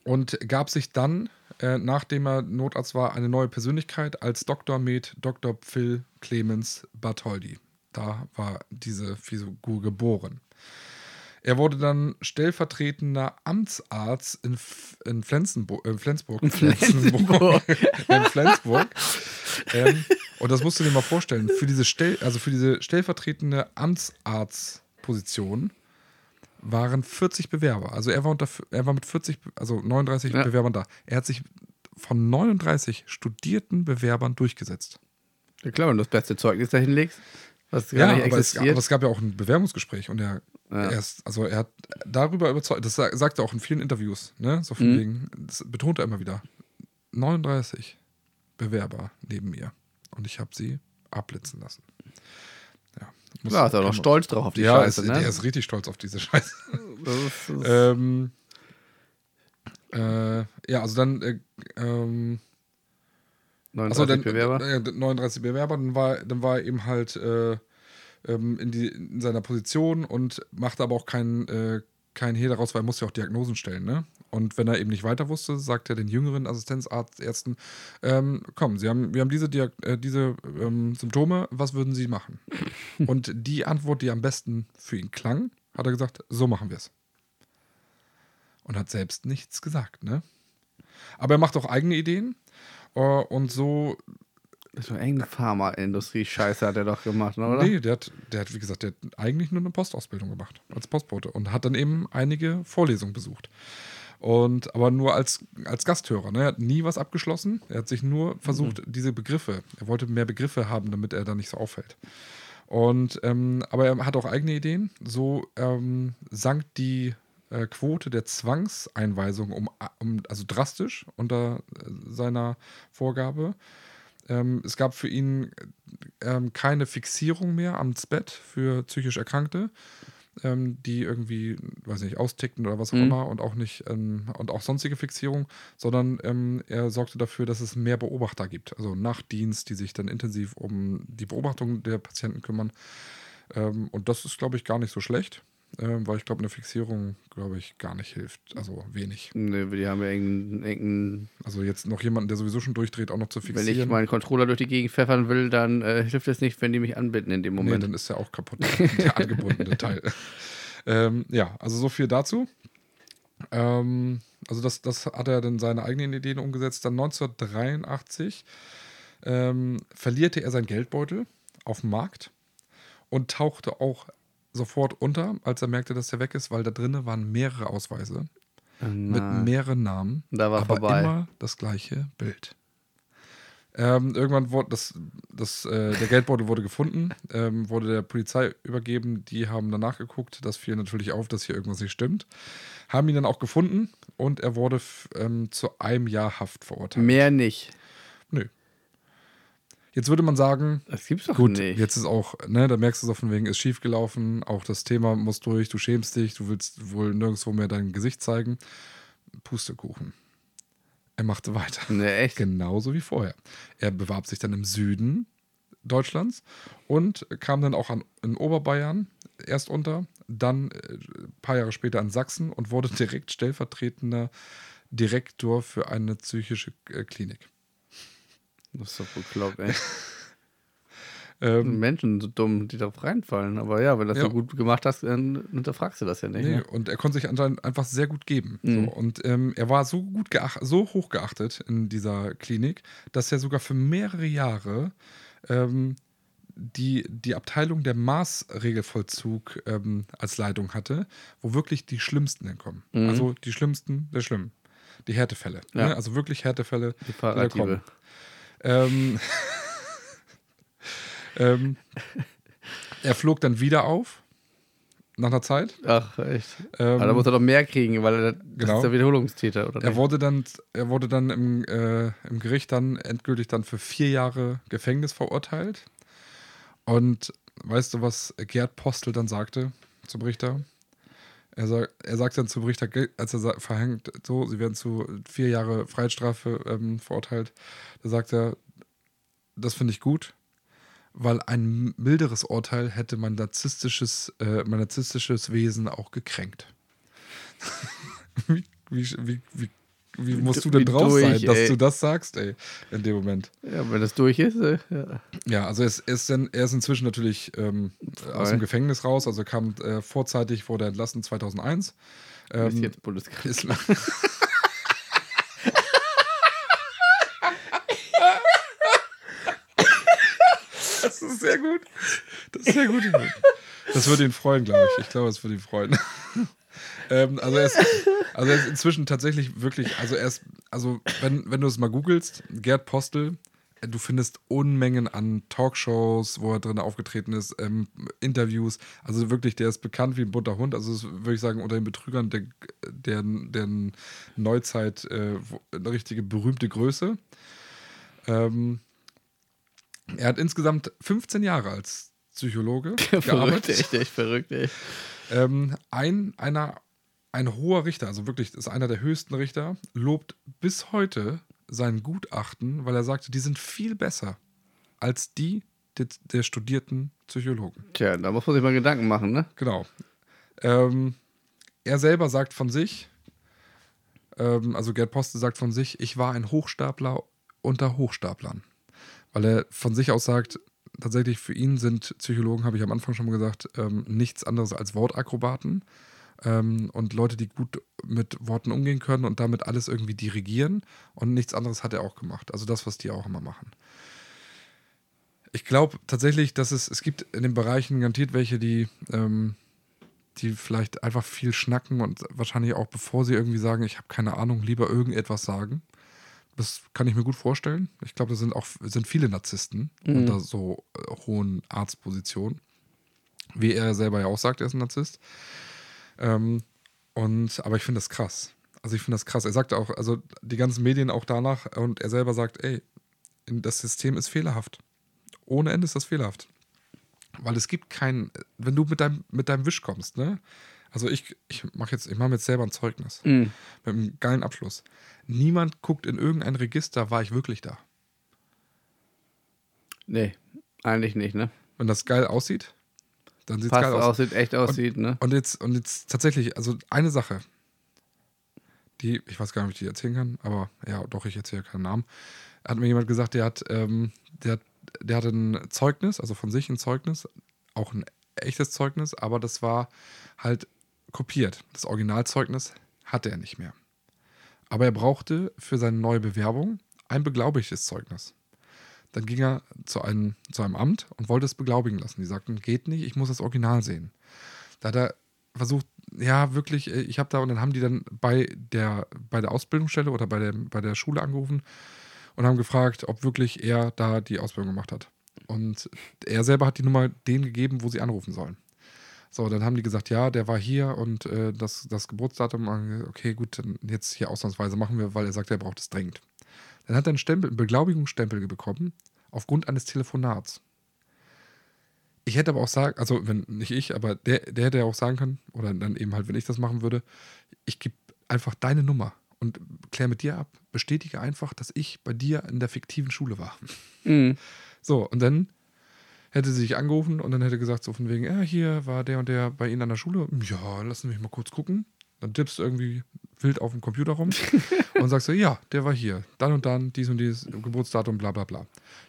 und gab sich dann, äh, nachdem er Notarzt war, eine neue Persönlichkeit als Dr. Med Dr. Phil Clemens Bartholdi. Da war diese Figur geboren. Er wurde dann stellvertretender Amtsarzt in, F in Flensburg. Äh, Flensburg. In Flensburg. <laughs> in Flensburg. ähm, und das musst du dir mal vorstellen. Für diese, Stell also für diese stellvertretende Amtsarztposition waren 40 Bewerber. Also er war, unter, er war mit 40, also 39 Ja. Bewerbern da. Er hat sich von 39 studierten Bewerbern durchgesetzt. Ja, klar, wenn du das beste Zeugnis da hinlegst, was gar Ja, nicht aber es, aber es gab ja auch ein Bewerbungsgespräch und er, Ja. er ist, also er hat darüber überzeugt, das sa- sagt er auch in vielen Interviews, ne? So von Mhm. wegen, das betont er immer wieder. 39 Bewerber neben mir und ich habe sie abblitzen lassen. Ja, muss- Klar, ist er man- stolz drauf auf die ja, Scheiße, ist, ne? der ist richtig stolz auf diese Scheiße. Das ist, ähm, äh, ja, also dann äh, ähm, 39 Achso, dann Bewerber. Äh, 39 Bewerber, dann war, dann war er eben halt äh, ähm, in, die, in seiner Position und machte aber auch keinen äh, kein Hehl daraus, weil er musste ja auch Diagnosen stellen, ne? Und wenn er eben nicht weiter wusste, sagt er den jüngeren Assistenzärzten, ähm, komm, Sie haben, wir haben diese, Diag äh, diese ähm, Symptome, was würden Sie machen? <laughs> und die Antwort, die am besten für ihn klang, hat er gesagt, so machen wir es. Und hat selbst nichts gesagt, ne? Aber er macht auch eigene Ideen. äh, Und so war irgendeine Pharmaindustrie-Scheiße hat er doch gemacht, oder? Nee, der hat, der hat, wie gesagt, der hat eigentlich nur eine Postausbildung gemacht, als Postbote und hat dann eben einige Vorlesungen besucht. Und aber nur als, als Gasthörer. Ne? Er hat nie was abgeschlossen. Er hat sich nur versucht, diese Begriffe, er wollte mehr Begriffe haben, damit er da nicht so auffällt. Und ähm, aber er hat auch eigene Ideen. So ähm, sank die äh, Quote der Zwangseinweisung um, um also drastisch unter äh, seiner Vorgabe. Ähm, es gab für ihn ähm, keine Fixierung mehr am Bett für psychisch Erkrankte, ähm, die irgendwie, weiß nicht, austickten oder was auch Mhm. immer und auch nicht ähm, und auch sonstige Fixierung, sondern ähm, er sorgte dafür, dass es mehr Beobachter gibt, also Nachtdienst, die sich dann intensiv um die Beobachtung der Patienten kümmern. Ähm, und das ist, glaube ich, gar nicht so schlecht, ähm, weil ich glaube, eine Fixierung, glaube ich, gar nicht hilft. Also wenig. Nee, die haben ja irgendeinen, Also jetzt noch jemanden, der sowieso schon durchdreht, auch noch zu wenn fixieren. ich meinen Controller durch die Gegend pfeffern will, dann äh, hilft es nicht, wenn die mich anbinden in dem Nee, Moment. dann ist er auch kaputt, der <laughs> angebundene Teil. Ähm, ja, also so viel dazu. Ähm, also das, das hat er dann seine eigenen Ideen umgesetzt. Dann 1983 ähm, verlierte er seinen Geldbeutel auf dem Markt und tauchte auch sofort unter, als er merkte, dass er weg ist, weil da drinnen waren mehrere Ausweise mit Na, mehreren Namen. Da war aber vorbei. immer das gleiche Bild. Ähm, irgendwann wurde das, das, äh, der Geldbeutel wurde gefunden, ähm, wurde der Polizei übergeben. Die haben danach geguckt. Das fiel natürlich auf, dass hier irgendwas nicht stimmt. Haben ihn dann auch gefunden und er wurde ähm, zu einem Jahr Haft verurteilt. Mehr nicht. Nö. Jetzt würde man sagen, Das gibt's doch Gut, nicht. jetzt ist auch, ne, da merkst du so von wegen, ist schief gelaufen, auch das Thema muss durch, du schämst dich, du willst wohl nirgendwo mehr dein Gesicht zeigen. Pustekuchen. Er machte weiter. Nee, echt? Genauso wie vorher. Er bewarb sich dann im Süden Deutschlands und kam dann auch an, in Oberbayern erst unter, dann äh, ein paar Jahre später in Sachsen und wurde <laughs> direkt stellvertretender Direktor für eine psychische äh, Klinik. Das ist doch bekloppt, ey. <laughs> Ähm, Menschen so dumm, die darauf reinfallen. Aber ja, wenn du das Ja. so gut gemacht hast, dann hinterfragst du das ja nicht. Nee, Ne? und er konnte sich anscheinend einfach sehr gut geben. Mhm. So, und ähm, er war so gut so hoch geachtet in dieser Klinik, dass er sogar für mehrere Jahre ähm, die, die Abteilung der Maßregelvollzug ähm, als Leitung hatte, wo wirklich die Schlimmsten hinkommen. Mhm. Also die Schlimmsten der Schlimmen. Die Härtefälle. Ja. Ne? Also wirklich Härtefälle. Die die da kommen. Ähm, ähm, er flog dann wieder auf, nach einer Zeit. Ach, echt. Ähm, Aber da muss er doch mehr kriegen, weil er, das genau. ist der Wiederholungstäter, oder Er nicht? wurde dann, er wurde dann im, äh, im Gericht dann endgültig dann für vier Jahre Gefängnis verurteilt. Und weißt du, was Gerd Postel dann sagte zum Richter? Er, sag, er sagte dann zum Richter, als er verhängt, so, sie werden zu vier Jahre Freiheitsstrafe ähm, verurteilt. Da sagt er, das finde ich gut, weil ein milderes Urteil hätte mein narzisstisches, äh, mein narzisstisches Wesen auch gekränkt. <laughs> wie, wie, wie, wie, wie musst du denn drauf durch, sein, dass ey. du das sagst, ey, in dem Moment? Ja, wenn das durch ist, äh, ja. Ja, also er ist, er ist, dann, er ist inzwischen natürlich ähm, aus dem Gefängnis raus, also kam äh, vorzeitig, wurde entlassen 2001. ist Ähm, jetzt Bundeskanzler. ist, das ist sehr gut. Das ist sehr gut. Das würde ihn freuen, glaube ich. Ich glaube, es würde ihn freuen. Ähm, also, er ist, also er ist inzwischen tatsächlich wirklich, also er ist, also wenn, wenn du es mal googelst, Gerd Postel, äh, du findest Unmengen an Talkshows, wo er drin aufgetreten ist, ähm, Interviews. Also wirklich, der ist bekannt wie ein bunter Hund. Also würde ich sagen, unter den Betrügern der, der, der Neuzeit äh, eine richtige berühmte Größe. Ähm, er hat insgesamt 15 Jahre als Psychologe <laughs> verrückt, gearbeitet. echt, echt verrückt, ey. Ähm, ein, einer, ein hoher Richter, also wirklich, ist einer der höchsten Richter, lobt bis heute sein Gutachten, weil er sagte, die sind viel besser als die der, der studierten Psychologen. Tja, da muss man sich mal Gedanken machen, ne? Genau. Ähm, er selber sagt von sich, ähm, also Gerd Poste sagt von sich, ich war ein Hochstapler unter Hochstaplern. Weil er von sich aus sagt, tatsächlich für ihn sind Psychologen, habe ich am Anfang schon mal gesagt, ähm, nichts anderes als Wortakrobaten ähm, und Leute, die gut mit Worten umgehen können und damit alles irgendwie dirigieren. Und nichts anderes hat er auch gemacht. Also das, was die auch immer machen. Ich glaube tatsächlich, dass es, es gibt in den Bereichen garantiert welche, die, ähm, die vielleicht einfach viel schnacken und wahrscheinlich auch, bevor sie irgendwie sagen, ich habe keine Ahnung, lieber irgendetwas sagen. Das kann ich mir gut vorstellen. Ich glaube, da sind auch sind viele Narzissten Mhm. unter so äh, hohen Arztpositionen. Wie er selber ja auch sagt, er ist ein Narzisst. Ähm, und, aber ich finde das krass. Also ich finde das krass. Er sagt auch, also die ganzen Medien auch danach und er selber sagt, ey, das System ist fehlerhaft. Ohne Ende ist das fehlerhaft. Weil es gibt keinen, wenn du mit deinem, mit deinem Wisch kommst, ne? Also ich, ich mache jetzt, ich mache mir jetzt selber ein Zeugnis Mhm. mit einem geilen Abschluss. Niemand guckt in irgendein Register, war ich wirklich da. Nee, eigentlich nicht, ne? Wenn das geil aussieht, dann sieht es geil aus. aussieht, echt aussieht, ne? Und jetzt, und jetzt tatsächlich, also eine Sache, die, ich weiß gar nicht, ob ich die erzählen kann, aber ja, doch, ich erzähle keinen Namen. Hat mir jemand gesagt, der hat, ähm, der, hat- der hatte ein Zeugnis, also von sich ein Zeugnis, auch ein echtes Zeugnis, aber das war halt kopiert. Das Originalzeugnis hatte er nicht mehr. Aber er brauchte für seine neue Bewerbung ein beglaubigtes Zeugnis. Dann ging er zu einem, zu einem Amt und wollte es beglaubigen lassen. Die sagten, geht nicht, ich muss das Original sehen. Da hat er versucht, ja, wirklich, äh, ich habe da, und dann haben die dann bei der, bei der Ausbildungsstelle oder bei der, bei der Schule angerufen und haben gefragt, ob wirklich er da die Ausbildung gemacht hat. Und er selber hat die Nummer denen gegeben, wo sie anrufen sollen. So, dann haben die gesagt, ja, der war hier und äh, das, das Geburtsdatum, okay, gut, dann jetzt hier ausnahmsweise machen wir, weil er sagt, er braucht es dringend. Dann hat er einen Stempel, einen Beglaubigungsstempel bekommen, aufgrund eines Telefonats. Ich hätte aber auch sagen, also wenn nicht ich, aber der, der hätte ja auch sagen können, oder dann eben halt, wenn ich das machen würde, ich gebe einfach deine Nummer und klär mit dir ab, bestätige einfach, dass ich bei dir in der fiktiven Schule war. Mhm. So, und dann hätte sie sich angerufen und dann hätte gesagt, so von wegen, ja, hier war der und der bei Ihnen an der Schule. Ja, lassen Sie mich mal kurz gucken. Dann tippst du irgendwie wild auf dem Computer rum <laughs> und sagst so, ja, der war hier. Dann und dann, dies und dies, Geburtsdatum, bla bla bla.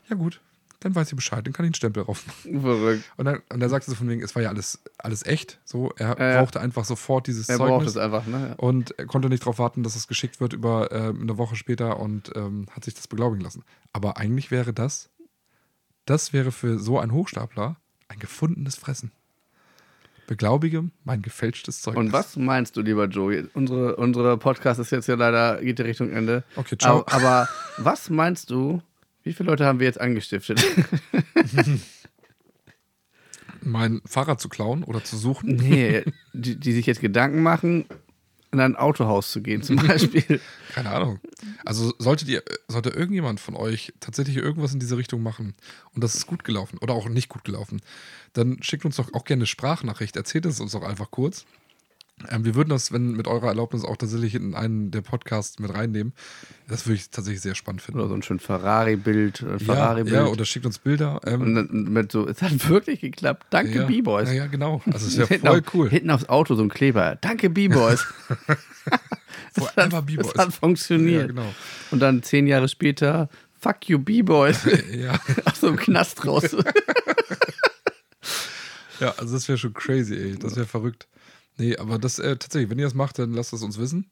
Ja gut, dann weiß ich Bescheid, dann kann ich einen Stempel drauf machen. Verrückt. Und dann, und dann sagte sie von wegen, es war ja alles, alles echt. So, er ja. brauchte einfach sofort dieses Er Zeugnis. es einfach, ne? Ja. Und er konnte nicht darauf warten, dass es geschickt wird über ähm, eine Woche später und ähm, hat sich das beglaubigen lassen. Aber eigentlich wäre das, das wäre für so einen Hochstapler ein gefundenes Fressen. Beglaubige mein gefälschtes Zeugnis. Und was meinst du, lieber Joe? Unsere, unsere Podcast ist jetzt ja leider, geht die Richtung Ende. Okay, ciao. Aber, aber was meinst du, wie viele Leute haben wir jetzt angestiftet? <laughs> Mein Fahrrad zu klauen oder zu suchen? nee, die, die sich jetzt Gedanken machen, in ein Autohaus zu gehen, zum Beispiel. <laughs> Keine Ahnung. Also solltet ihr, sollte irgendjemand von euch tatsächlich irgendwas in diese Richtung machen und das ist gut gelaufen oder auch nicht gut gelaufen, dann schickt uns doch auch gerne eine Sprachnachricht. Erzählt es uns doch einfach kurz. Ähm, wir würden das, wenn mit eurer Erlaubnis auch tatsächlich in einen der Podcasts mit reinnehmen. Das würde ich tatsächlich sehr spannend finden. Oder so ein schön Ferrari-Bild, ein ja, Ferrari-Bild. ja, oder schickt uns Bilder. Ähm, und dann mit so, es hat wirklich geklappt. Danke, ja, B-Boys. Ja, ja, genau. Also es wäre voll auf- cool. Hinten aufs Auto so ein Kleber. Danke, B-Boys. <laughs> Forever B-Boys. hat funktioniert. Ja, genau. Und dann zehn Jahre später, fuck you, B-Boys. <laughs> Ja. <laughs> Aus so einem Knast raus. Ja, also das wäre schon crazy, ey. Das wäre verrückt. Nee, aber das äh, tatsächlich, wenn ihr das macht, dann lasst es uns wissen.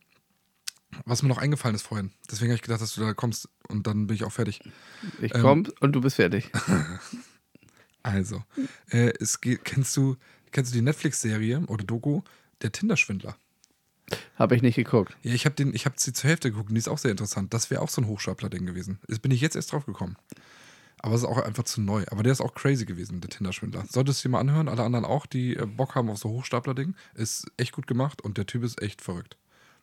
Was mir noch eingefallen ist vorhin. Deswegen habe ich gedacht, dass du da kommst und dann bin ich auch fertig. Ich Ähm. komm und du bist fertig. <laughs> Also, äh, es geht, kennst du, kennst du die Netflix-Serie oder Doku Der Tinder-Schwindler? Habe ich nicht geguckt. Ja, ich habe habe sie zur Hälfte geguckt und die ist auch sehr interessant. Das wäre auch so ein Hochstapler-Ding gewesen. Das bin ich jetzt erst drauf gekommen. Aber es ist auch einfach zu neu. Aber der ist auch crazy gewesen, der Tinder-Schwindler. Solltest du dir mal anhören, alle anderen auch, die äh, Bock haben auf so Hochstapler-Ding. Ist echt gut gemacht und der Typ ist echt verrückt.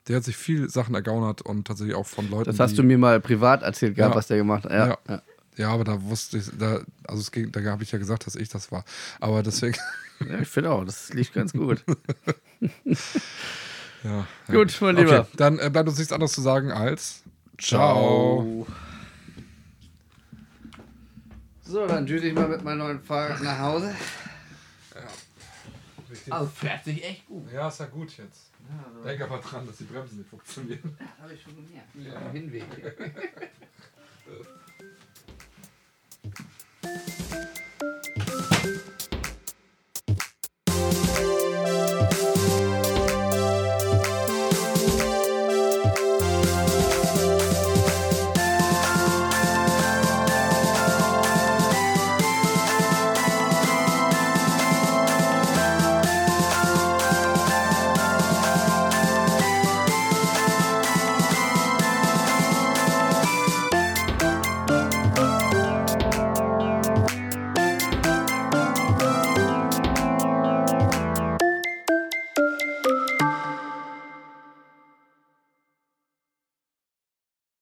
Der hat sich viel Sachen ergaunert und tatsächlich auch von Leuten. Das hast du mir mal privat erzählt gehabt, Ja. was der gemacht hat. Ja. Ja. ja. Ja, aber da wusste ich, da, also es ging, da habe ich ja gesagt, dass ich das war. Aber deswegen, <laughs> Ja, ich finde auch, das lief ganz gut. <laughs> ja. Gut, mein Lieber. Okay, dann äh, bleibt uns nichts anderes zu sagen als Ciao. So, dann düse ich mal mit meinem neuen Fahrrad nach Hause. Ja. Richtig. Also fährt sich echt gut. Ja, ist ja gut jetzt. Ja, also. Denk aber dran, dass die Bremsen nicht funktionieren. Das habe ich schon gemerkt. Ja. Auf dem Hinweg. <laughs>